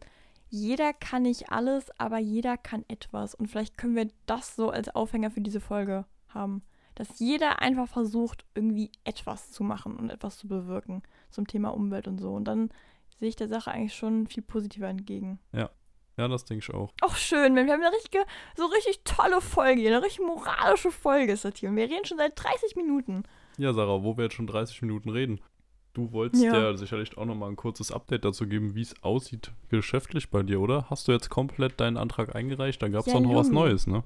jeder kann nicht alles, aber jeder kann etwas. Und vielleicht können wir das so als Aufhänger für diese Folge haben. Dass jeder einfach versucht, irgendwie etwas zu machen und etwas zu bewirken zum Thema Umwelt und so. Und dann sehe ich der Sache eigentlich schon viel positiver entgegen. Ja. Ja, das denke ich auch. Auch schön, wir haben eine richtige, so richtig tolle Folge hier, eine richtig moralische Folge ist das hier. Und wir reden schon seit 30 Minuten. Ja, Sarah, wo wir jetzt schon 30 Minuten reden. Du wolltest Ja. ja, sicherlich auch nochmal ein kurzes Update dazu geben, wie es aussieht geschäftlich bei dir, oder? Hast du jetzt komplett deinen Antrag eingereicht? Da gab es Ja, noch was Lulu. Neues, ne?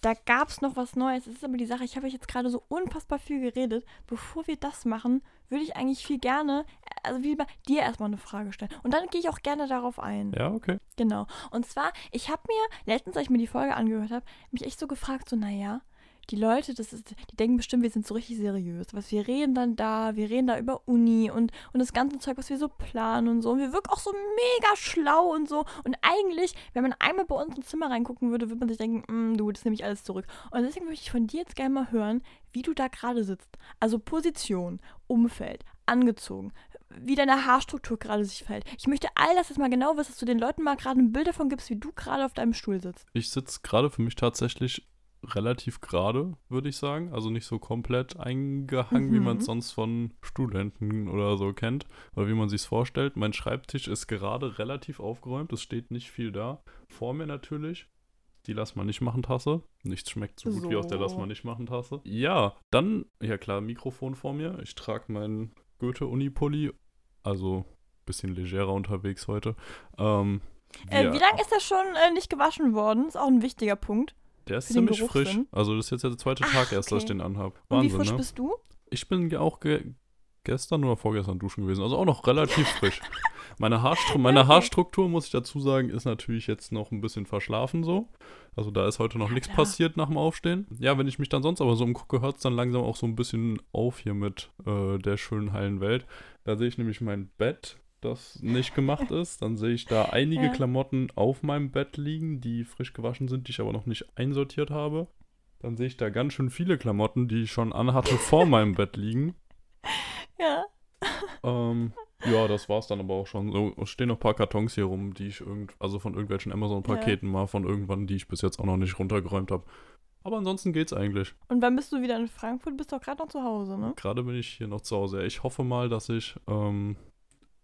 Da gab es noch was Neues. Es ist aber die Sache, ich habe euch jetzt gerade so unfassbar viel geredet. Bevor wir das machen, würde ich eigentlich viel gerne, also wie bei dir erstmal eine Frage stellen. Und dann gehe ich auch gerne darauf ein. Ja, okay. Genau. Und zwar, ich habe mir, letztens, als ich mir die Folge angehört habe, mich echt so gefragt, so, naja, die Leute, das ist, die denken bestimmt, wir sind so richtig seriös. Was wir reden dann da, wir reden da über Uni und, und das ganze Zeug, was wir so planen und so. Und wir wirken auch so mega schlau und so. Und eigentlich, wenn man einmal bei uns ins Zimmer reingucken würde, würde man sich denken, "Mm, du, das nehme ich alles zurück. Und deswegen möchte ich von dir jetzt gerne mal hören, wie du da gerade sitzt. Also Position, Umfeld, angezogen, wie deine Haarstruktur gerade sich verhält. Ich möchte all das jetzt mal genau wissen, dass du den Leuten mal gerade ein Bild davon gibst, wie du gerade auf deinem Stuhl sitzt. Ich sitze gerade für mich tatsächlich relativ gerade, würde ich sagen. Also nicht so komplett eingehangen, wie Mhm. man es sonst von Studenten oder so kennt. Oder wie man sich vorstellt. Mein Schreibtisch ist gerade relativ aufgeräumt. Es steht nicht viel da. Vor mir natürlich. Die Lass mal nicht machen Tasse. Nichts schmeckt so gut wie aus der Lass So. mal nicht machen Tasse. Ja, dann, ja klar, Mikrofon vor mir. Ich trage meinen Goethe-Uni-Pulli. Also bisschen legerer unterwegs heute. Ähm, Äh, wie lange ist das schon äh, nicht gewaschen worden? Ist auch ein wichtiger Punkt. Der ist ziemlich frisch. Also das ist jetzt der zweite Ach, Tag erst, dass ich okay. den anhab. Und wie Wahnsinn, frisch ne? bist du? Ich bin ja auch ge gestern oder vorgestern duschen gewesen. Also auch noch relativ frisch. Meine, Haarstru meine Okay. Haarstruktur, muss ich dazu sagen, ist natürlich jetzt noch ein bisschen verschlafen so. Also da ist heute noch Ja, nichts passiert nach dem Aufstehen. Ja, wenn ich mich dann sonst aber so umgucke, hört es dann langsam auch so ein bisschen auf hier mit äh, der schönen heilen Welt. Da sehe ich nämlich mein Bett, das nicht gemacht ist. Dann sehe ich da einige Ja. Klamotten auf meinem Bett liegen, die frisch gewaschen sind, die ich aber noch nicht einsortiert habe. Dann sehe ich da ganz schön viele Klamotten, die ich schon anhatte, vor meinem Bett liegen. Ja. Ähm, ja, das war's dann aber auch schon. So, es stehen noch ein paar Kartons hier rum, die ich irgend, also von irgendwelchen Amazon-Paketen mal von irgendwann, die ich bis jetzt auch noch nicht runtergeräumt habe. Aber ansonsten geht's eigentlich. Und wann bist du wieder in Frankfurt? Bist du auch gerade noch zu Hause, ne? Gerade bin ich hier noch zu Hause. Ich hoffe mal, dass ich ähm,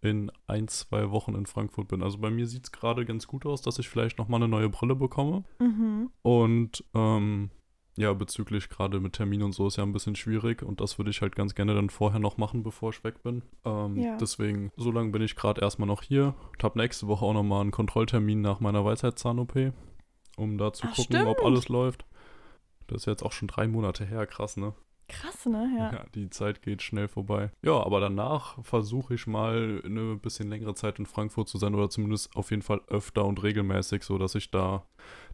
in ein, zwei Wochen in Frankfurt bin. Also bei mir sieht's gerade ganz gut aus, dass ich vielleicht noch mal eine neue Brille bekomme. Mhm. Und ähm, ja, bezüglich gerade mit Termin und so ist ja ein bisschen schwierig und das würde ich halt ganz gerne dann vorher noch machen, bevor ich weg bin. Ähm, Ja. Deswegen, so lange bin ich gerade erstmal noch hier. Ich habe nächste Woche auch nochmal einen Kontrolltermin nach meiner Weisheitszahn-OP, um da zu Ach, gucken, ob stimmt. alles läuft. Das ist jetzt auch schon drei Monate her, krass, ne? Krass, ne? Ja. Ja, die Zeit geht schnell vorbei. Ja, aber danach versuche ich mal eine bisschen längere Zeit in Frankfurt zu sein oder zumindest auf jeden Fall öfter und regelmäßig, so dass ich da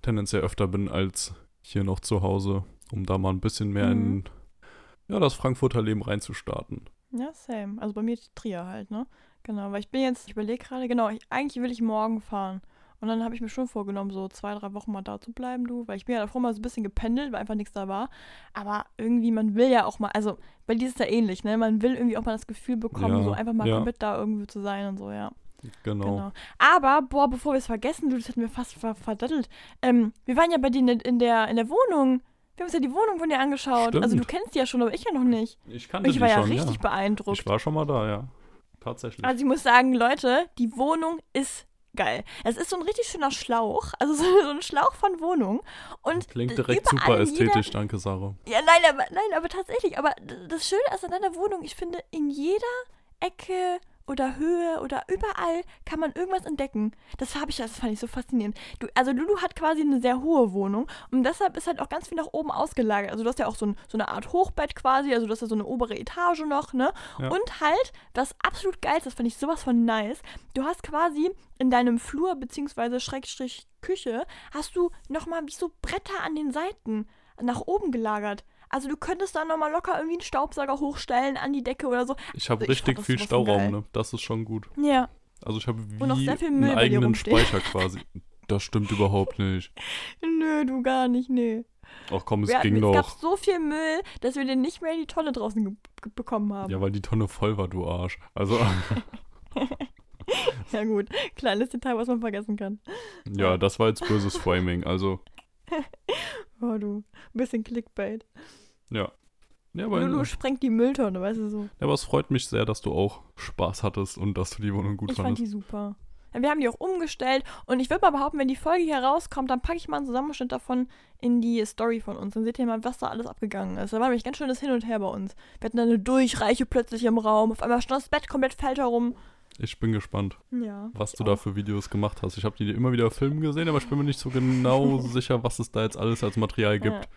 tendenziell öfter bin als hier noch zu Hause, um da mal ein bisschen mehr Mhm. in ja, das Frankfurter Leben reinzustarten. Ja, same. Also bei mir Trier halt, ne? Genau, weil ich bin jetzt, ich überlege gerade, genau, ich, eigentlich will ich morgen fahren. Und dann habe ich mir schon vorgenommen, so zwei, drei Wochen mal da zu bleiben, du. Weil ich bin ja davor mal so ein bisschen gependelt, weil einfach nichts da war. Aber irgendwie, man will ja auch mal, also bei dir ist es ja ähnlich, ne? Man will irgendwie auch mal das Gefühl bekommen, Ja, so einfach mal ja. komplett da irgendwie zu sein und so, ja. Genau. Genau. Aber, boah, bevor wir es vergessen, du, das hätten wir fast ver verdattelt. Ähm, wir waren ja bei dir in der, in der, in der Wohnung. Wir haben uns ja die Wohnung von dir angeschaut. Also du Stimmt. kennst die ja schon, aber ich ja noch nicht. Ich Und kannte ich die war ja schon, richtig ja. beeindruckt. Ich war schon mal da, ja. Tatsächlich. Also ich muss sagen, Leute, die Wohnung ist geil. Es ist so ein richtig schöner Schlauch, also so, so ein Schlauch von Wohnung. Und Klingt direkt super in jeder- ästhetisch, danke Sarah. Ja, nein, aber, nein, aber tatsächlich. Aber das Schöne ist an deiner Wohnung, ich finde, in jeder Ecke oder Höhe oder überall kann man irgendwas entdecken. Das habe ich, das fand ich so faszinierend. Du, also Lulu hat quasi eine sehr hohe Wohnung und deshalb ist halt auch ganz viel nach oben ausgelagert. Also du hast ja auch so, ein, so eine Art Hochbett quasi, also du hast ja so eine obere Etage noch, ne? Ja. Und halt, das absolut geilste, das fand ich sowas von nice, du hast quasi in deinem Flur beziehungsweise Schrägstrich Küche, hast du nochmal wie so Bretter an den Seiten nach oben gelagert. Also du könntest da nochmal locker irgendwie einen Staubsauger hochstellen an die Decke oder so. Ich habe Also ich richtig das viel Stauraum, ne? Das ist schon gut. Ja. Also ich habe wie einen eigenen. Speicher quasi. Das stimmt überhaupt nicht. Nö, du gar nicht, nee. Ach komm, es Wir hatten, ging es gab doch. so viel Müll, dass wir den nicht mehr in die Tonne draußen bekommen haben. Ja, weil die Tonne voll war, du Arsch. Also. Ja gut, kleines Detail, was man vergessen kann. Ja, das war jetzt böses Framing, also Oh du, ein bisschen Clickbait. Ja. Ja, aber, Lulu sprengt die Mülltonne, weißt du so. ja, aber es freut mich sehr, dass du auch Spaß hattest und dass du die Wohnung gut ich fand fandest. die super. Wir haben die auch umgestellt und ich würde mal behaupten, wenn die Folge hier rauskommt, dann packe ich mal einen Zusammenschnitt davon in die Story von uns. Dann seht ihr mal, was da alles abgegangen ist. Da war nämlich ganz schönes Hin und Her bei uns. Wir hatten da eine Durchreiche plötzlich im Raum. Auf einmal stand das Bett komplett fällt herum. Ich bin gespannt, Ja. was ich du da auch. für Videos gemacht hast. Ich habe die immer wieder Filmen gesehen, aber ich bin mir nicht so genau sicher, was es da jetzt alles als Material gibt.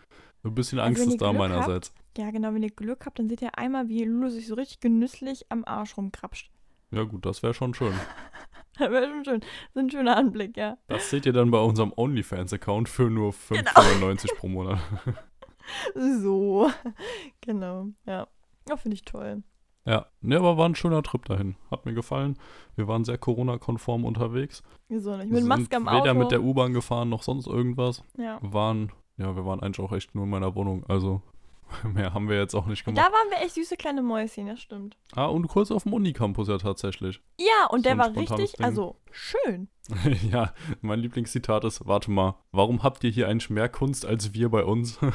Ein bisschen Also Angst wenn ist da Glück meinerseits. Ja, genau, wenn ihr Glück habt, dann seht ihr einmal, wie Lulu sich so richtig genüsslich am Arsch rumkrapscht. Ja gut, das wäre schon schön. Das wäre schon schön. Das ist ein schöner Anblick, ja. Das seht ihr dann bei unserem OnlyFans-Account für nur Genau. 5,99 pro Monat. So. Genau, ja. Ja, finde ich toll. Ja, ne, aber war ein schöner Trip dahin. Hat mir gefallen. Wir waren sehr Corona-konform unterwegs. Wieso nicht? Mit Maske am sind weder Auto. mit der U-Bahn gefahren noch sonst irgendwas. ja. Waren, ja, wir waren eigentlich auch echt nur in meiner Wohnung. Also mehr haben wir jetzt auch nicht Da gemacht. waren wir echt süße kleine Mäuschen, das stimmt. Ah, und kurz auf dem Unicampus ja tatsächlich. Ja, und So der war richtig, Ding. also schön. ja, mein Lieblingszitat ist, warte mal, warum habt ihr hier eigentlich mehr Kunst als wir bei uns?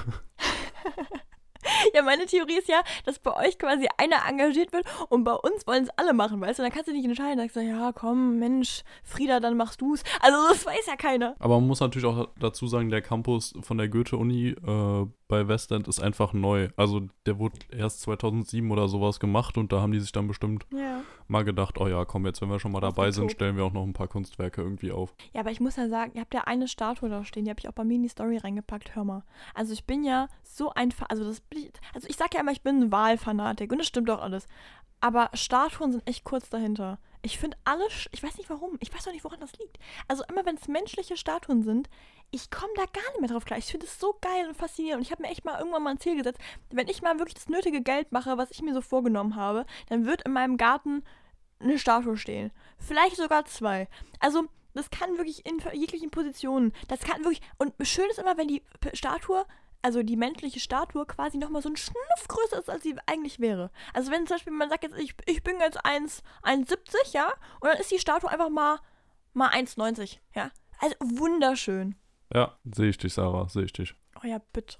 Ja, meine Theorie ist ja, dass bei euch quasi einer engagiert wird und bei uns wollen es alle machen, weißt du? Dann kannst du nicht entscheiden, dann sagst du, ja, komm, Mensch, Frieda, dann machst du's. Also das weiß ja keiner. Aber man muss natürlich auch dazu sagen, der Campus von der Goethe-Uni äh, bei Westend ist einfach neu. Also der wurde erst 2007 oder sowas gemacht und da haben die sich dann bestimmt Ja. mal gedacht, oh ja, komm, jetzt wenn wir schon mal dabei sind, stellen wir auch noch ein paar Kunstwerke irgendwie auf. Ja, aber ich muss ja sagen, ihr habt ja eine Statue da stehen, die habe ich auch bei mir in die Story reingepackt, hör mal. Also ich bin ja so ein, Fa- also das, also ich sag ja immer, ich bin ein Wahlfanatik und das stimmt auch alles. Aber Statuen sind echt kurz dahinter. Ich finde alle, Sch- ich weiß nicht warum, ich weiß auch nicht, woran das liegt. Also immer wenn es menschliche Statuen sind, ich komme da gar nicht mehr drauf klar. Ich finde es so geil und faszinierend und ich habe mir echt mal irgendwann mal ein Ziel gesetzt, wenn ich mal wirklich das nötige Geld mache, was ich mir so vorgenommen habe, dann wird in meinem Garten eine Statue stehen. Vielleicht sogar zwei. Also, das kann wirklich in jeglichen Positionen. Das kann wirklich. Und schön ist immer, wenn die Statue, also die menschliche Statue, quasi nochmal so ein Schnuff größer ist, als sie eigentlich wäre. Also, wenn zum Beispiel man sagt jetzt, ich, ich bin jetzt 1 1,70, ja, und dann ist die Statue einfach mal, mal 1,90, ja. Also, wunderschön. Ja, sehe ich dich, Sarah, sehe ich dich. Oh ja, bitte.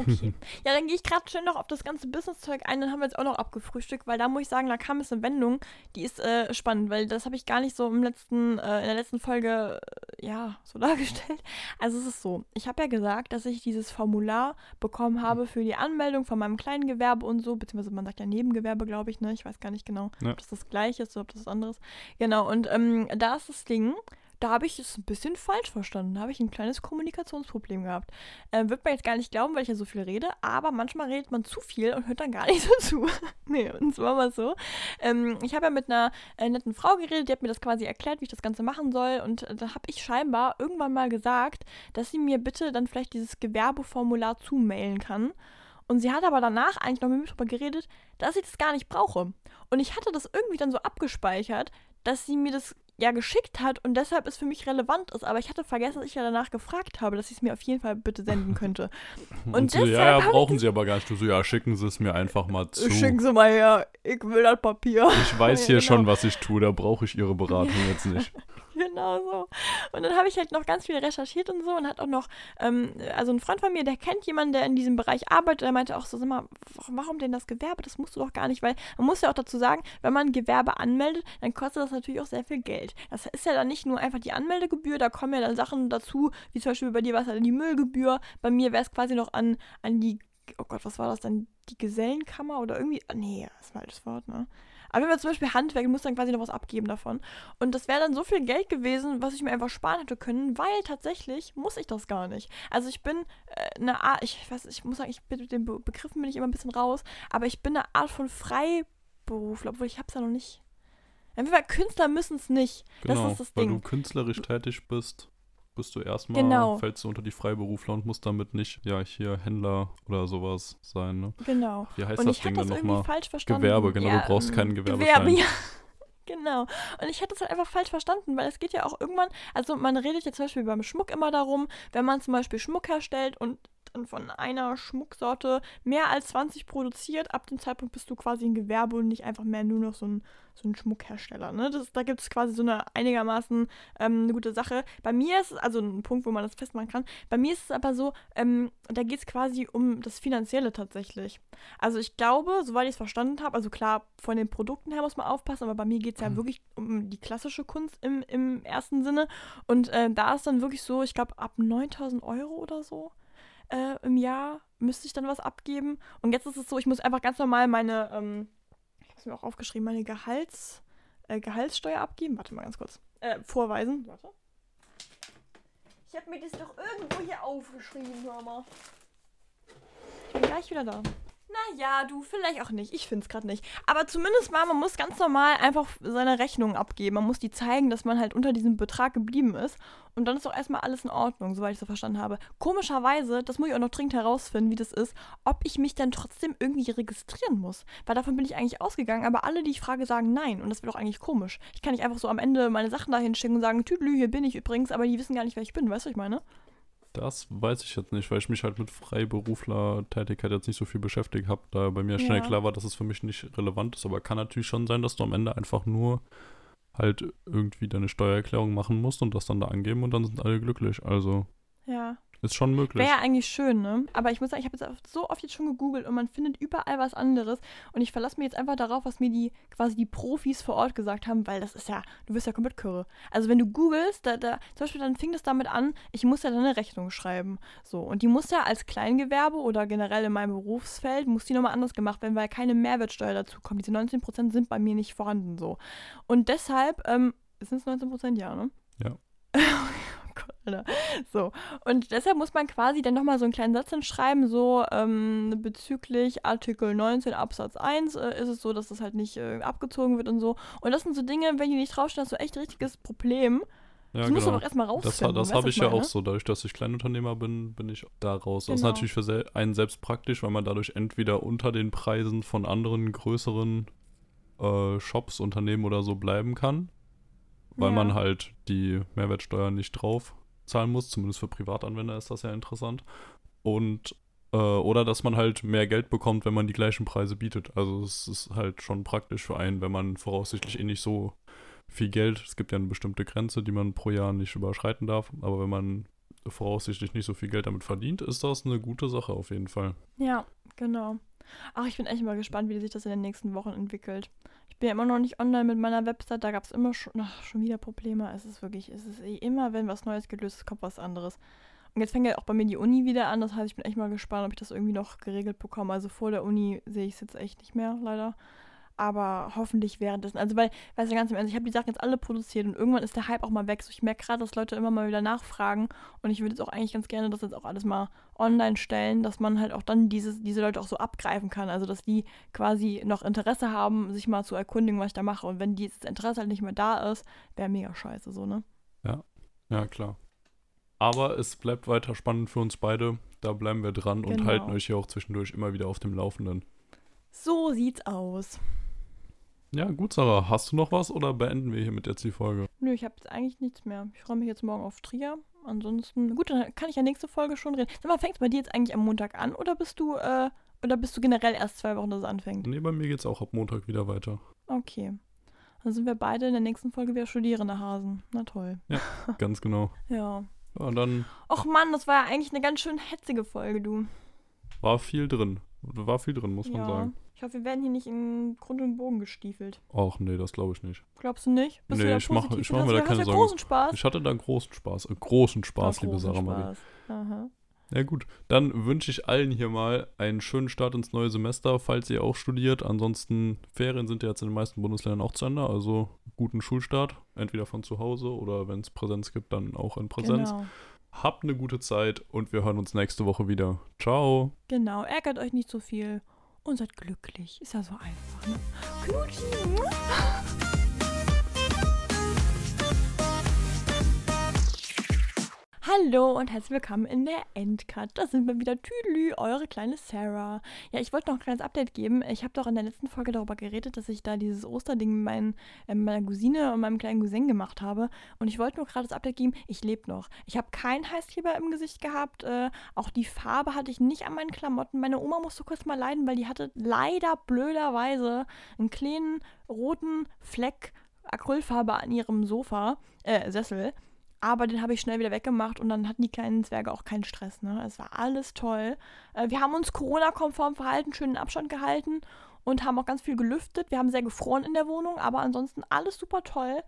Okay. ja, dann gehe ich gerade schnell noch auf das ganze Business-Zeug ein. Dann haben wir jetzt auch noch abgefrühstückt, weil da muss ich sagen, da kam es eine Wendung, die ist äh, spannend, weil das habe ich gar nicht so im letzten, äh, in der letzten Folge, äh, ja, so dargestellt. Also es ist so, ich habe ja gesagt, dass ich dieses Formular bekommen habe für die Anmeldung von meinem kleinen Gewerbe und so, beziehungsweise man sagt ja Nebengewerbe, glaube ich, ne? Ich weiß gar nicht genau, Ja. ob das das gleiche ist oder ob das was anderes. Genau, und ähm, da ist das Ding, da habe ich es ein bisschen falsch verstanden. Da habe ich ein kleines Kommunikationsproblem gehabt. Äh, wird man jetzt gar nicht glauben, weil ich ja so viel rede, aber manchmal redet man zu viel und hört dann gar nicht so zu. nee, und zwar mal so. Ähm, ich habe ja mit einer äh, netten Frau geredet, die hat mir das quasi erklärt, wie ich das Ganze machen soll. Und äh, da habe ich scheinbar irgendwann mal gesagt, dass sie mir bitte dann vielleicht dieses Gewerbeformular zumailen kann. Und sie hat aber danach eigentlich noch mit mir drüber geredet, dass ich das gar nicht brauche. Und ich hatte das irgendwie dann so abgespeichert, dass sie mir das ja geschickt hat und deshalb es für mich relevant ist. Aber ich hatte vergessen, dass ich ja danach gefragt habe, dass sie es mir auf jeden Fall bitte senden könnte. Und so, ja, ja, ich brauchen sie aber gar nicht. Du so, ja, schicken sie es mir einfach mal zu. Schicken Sie mal her, ich will das Papier. Ich weiß Ja, hier genau. schon, was ich tue, da brauche ich ihre Beratung jetzt nicht. Genau so. Und dann habe ich halt noch ganz viel recherchiert und so und hat auch noch, ähm, also ein Freund von mir, der kennt jemanden, der in diesem Bereich arbeitet, der meinte auch so, sag mal, warum denn das Gewerbe? Das musst du doch gar nicht, weil man muss ja auch dazu sagen, wenn man ein Gewerbe anmeldet, dann kostet das natürlich auch sehr viel Geld. Das ist ja dann nicht nur einfach die Anmeldegebühr, da kommen ja dann Sachen dazu, wie zum Beispiel bei dir war es halt die Müllgebühr, bei mir wäre es quasi noch an, an die, oh Gott, was war das dann, die Gesellenkammer oder irgendwie, ah, nee, das war das Wort, ne? Aber wenn man zum Beispiel Handwerk, muss dann quasi noch was abgeben davon. Und das wäre dann so viel Geld gewesen, was ich mir einfach sparen hätte können, weil tatsächlich muss ich das gar nicht. Also ich bin äh, eine Art, ich weiß, ich muss sagen, ich bin mit den Be Begriffen bin ich immer ein bisschen raus, aber ich bin eine Art von Freiberufler, obwohl ich hab's ja noch nicht. Entweder Künstler müssen es nicht. Genau, das ist das weil Ding. du künstlerisch tätig bist, bist du erstmal, Genau. fällst du unter die Freiberufler und musst damit nicht, ja, hier Händler oder sowas sein, ne? Genau. Wie heißt Und das ich Ding hatte dann das irgendwie nochmal? falsch verstanden. Gewerbe, genau, Ja, du brauchst keinen Gewerbe, Gewerbeschein. ja. Genau. Und ich hätte es halt einfach falsch verstanden, weil es geht ja auch irgendwann, also man redet ja zum Beispiel beim Schmuck immer darum, wenn man zum Beispiel Schmuck herstellt und dann von einer Schmucksorte mehr als 20 produziert. Ab dem Zeitpunkt bist du quasi ein Gewerbe und nicht einfach mehr nur noch so ein, so ein Schmuckhersteller. Ne? Das, da gibt es quasi so eine einigermaßen ähm, eine gute Sache. Bei mir ist es, also ein Punkt, wo man das festmachen kann, bei mir ist es aber so, ähm, da geht es quasi um das Finanzielle tatsächlich. Also ich glaube, soweit ich es verstanden habe, also klar, von den Produkten her muss man aufpassen, aber bei mir geht es ja mhm. wirklich um die klassische Kunst im, im ersten Sinne. Und äh, da ist dann wirklich so, ich glaube, ab 9000 Euro oder so äh, im Jahr müsste ich dann was abgeben. Und jetzt ist es so, ich muss einfach ganz normal meine, ähm, ich habe es mir auch aufgeschrieben, meine Gehalts, äh, Gehaltssteuer abgeben. Warte mal ganz kurz. Äh, vorweisen. Warte. Ich habe mir das doch irgendwo hier aufgeschrieben, hör mal. Ich bin gleich wieder da. Naja, du, vielleicht auch nicht. Ich finde es gerade nicht. Aber zumindest mal, man muss ganz normal einfach seine Rechnungen abgeben. Man muss die zeigen, dass man halt unter diesem Betrag geblieben ist. Und dann ist auch erstmal alles in Ordnung, soweit ich so verstanden habe. Komischerweise, das muss ich auch noch dringend herausfinden, wie das ist, ob ich mich dann trotzdem irgendwie registrieren muss. Weil davon bin ich eigentlich ausgegangen, aber alle, die ich frage, sagen nein. Und das wäre doch eigentlich komisch. Ich kann nicht einfach so am Ende meine Sachen dahin schicken und sagen, Tüdelü, hier bin ich übrigens, aber die wissen gar nicht, wer ich bin. Weißt du, was ich meine? Das weiß ich jetzt nicht, weil ich mich halt mit Freiberufler-Tätigkeit jetzt nicht so viel beschäftigt habe, da bei mir schnell ja. klar war, dass es für mich nicht relevant ist. Aber kann natürlich schon sein, dass du am Ende einfach nur halt irgendwie deine Steuererklärung machen musst und das dann da angeben und dann sind alle glücklich. Also. Ja. Ist schon möglich. Wäre ja eigentlich schön, ne? Aber ich muss sagen, ich habe jetzt so oft jetzt schon gegoogelt und man findet überall was anderes. Und ich verlasse mich jetzt einfach darauf, was mir die quasi die Profis vor Ort gesagt haben, weil das ist ja, du wirst ja komplett kürre. Also wenn du googelst, da, da, zum Beispiel dann fing das damit an, ich muss ja dann eine Rechnung schreiben. So. Und die muss ja als Kleingewerbe oder generell in meinem Berufsfeld, muss die nochmal anders gemacht werden, weil keine Mehrwertsteuer dazu kommt. Diese 19% sind bei mir nicht vorhanden so. Und deshalb, ähm, sind es 19%? Ja, ne? Ja. So. Und deshalb muss man quasi dann nochmal so einen kleinen Satz hinschreiben, so ähm, bezüglich Artikel 19 Absatz 1 äh, ist es so, dass das halt nicht äh, abgezogen wird und so. Und das sind so Dinge, wenn die nicht draufstehen, hast du echt ein richtiges Problem. Ja, das genau. musst du genau. aber erstmal rausfinden. Das, das habe ich ja auch so. Dadurch, dass ich Kleinunternehmer bin, bin ich da raus. Genau. Das ist genau. natürlich für einen selbst praktisch, weil man dadurch entweder unter den Preisen von anderen größeren äh, Shops, Unternehmen oder so bleiben kann weil ja. man halt die Mehrwertsteuer nicht drauf zahlen muss. Zumindest für Privatanwender ist das ja interessant. Und äh, oder dass man halt mehr Geld bekommt, wenn man die gleichen Preise bietet. Also es ist halt schon praktisch für einen, wenn man voraussichtlich eh nicht so viel Geld, es gibt ja eine bestimmte Grenze, die man pro Jahr nicht überschreiten darf, aber wenn man voraussichtlich nicht so viel Geld damit verdient, ist das eine gute Sache auf jeden Fall. Ja, genau. Ach, ich bin echt mal gespannt, wie sich das in den nächsten Wochen entwickelt. Ich bin ja immer noch nicht online mit meiner Website, da gab es immer schon, ach, schon wieder Probleme. Es ist wirklich, es ist eh immer, wenn was Neues gelöst ist, kommt was anderes. Und jetzt fängt ja auch bei mir die Uni wieder an, das heißt, ich bin echt mal gespannt, ob ich das irgendwie noch geregelt bekomme. Also vor der Uni sehe ich es jetzt echt nicht mehr, leider aber hoffentlich währenddessen. Also, weil, weißt du, ganz im Ernst, ich habe die Sachen jetzt alle produziert und irgendwann ist der Hype auch mal weg. So, ich merke gerade, dass Leute immer mal wieder nachfragen und ich würde jetzt auch eigentlich ganz gerne das jetzt auch alles mal online stellen, dass man halt auch dann dieses, diese Leute auch so abgreifen kann. Also, dass die quasi noch Interesse haben, sich mal zu erkundigen, was ich da mache. Und wenn dieses Interesse halt nicht mehr da ist, wäre mega scheiße, so, ne? Ja, ja, klar. Aber es bleibt weiter spannend für uns beide. Da bleiben wir dran genau. und halten euch hier auch zwischendurch immer wieder auf dem Laufenden. So sieht's aus. Ja, gut, Sarah. Hast du noch was oder beenden wir hiermit jetzt die Folge? Nö, ich habe jetzt eigentlich nichts mehr. Ich freue mich jetzt morgen auf Trier. Ansonsten, gut, dann kann ich ja nächste Folge schon reden. Sag mal, fängt bei dir jetzt eigentlich am Montag an oder bist du, äh, oder bist du generell erst zwei Wochen, dass es anfängt? Nee, bei mir geht's auch ab Montag wieder weiter. Okay. Dann sind wir beide in der nächsten Folge wieder Studierende Hasen. Na toll. Ja, ganz genau. ja. Ja, und dann. Och Mann, das war ja eigentlich eine ganz schön hetzige Folge, du. War viel drin. War viel drin, muss ja. man sagen. Ich hoffe, wir werden hier nicht in Grund und Bogen gestiefelt. Ach nee, das glaube ich nicht. Glaubst du nicht? Bist nee, ich mache ich mach mir da keine Sorgen. großen Spaß? Ich hatte da großen Spaß. Äh, großen Spaß, liebe Sarah Marie. Aha. Ja gut, dann wünsche ich allen hier mal einen schönen Start ins neue Semester, falls ihr auch studiert. Ansonsten, Ferien sind ja jetzt in den meisten Bundesländern auch zu Ende, also guten Schulstart, entweder von zu Hause oder wenn es Präsenz gibt, dann auch in Präsenz. Genau. Habt eine gute Zeit und wir hören uns nächste Woche wieder. Ciao. Genau, ärgert euch nicht so viel und seid glücklich. Ist ja so einfach, ne? Knutschi! Hallo und herzlich willkommen in der Endcut. Da sind wir wieder Tüdelü, eure kleine Sarah. Ja, ich wollte noch ein kleines Update geben. Ich habe doch in der letzten Folge darüber geredet, dass ich da dieses Osterding mit mein, äh, meiner Cousine und meinem kleinen Cousin gemacht habe. Und ich wollte nur gerade das Update geben, ich lebe noch. Ich habe keinen Heißkleber im Gesicht gehabt. Äh, auch die Farbe hatte ich nicht an meinen Klamotten. Meine Oma musste kurz mal leiden, weil die hatte leider blöderweise einen kleinen roten Fleck Acrylfarbe an ihrem Sofa, äh, Sessel. Aber den habe ich schnell wieder weggemacht und dann hatten die kleinen Zwerge auch keinen Stress. Ne? Es war alles toll. Äh, wir haben uns Corona-konform verhalten, schönen Abstand gehalten und haben auch ganz viel gelüftet. Wir haben sehr gefroren in der Wohnung, aber ansonsten alles super toll.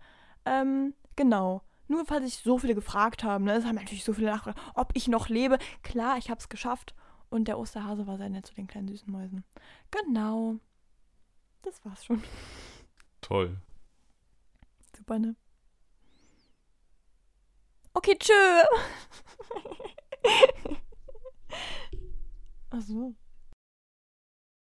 Ähm, genau. Nur falls sich so viele gefragt haben, ne? es haben natürlich so viele nachgefragt, ob ich noch lebe. Klar, ich habe es geschafft. Und der Osterhase war sehr nett zu den kleinen süßen Mäusen. Genau. Das war's schon. Toll. Super, ne? Okay, tschö. Ach so.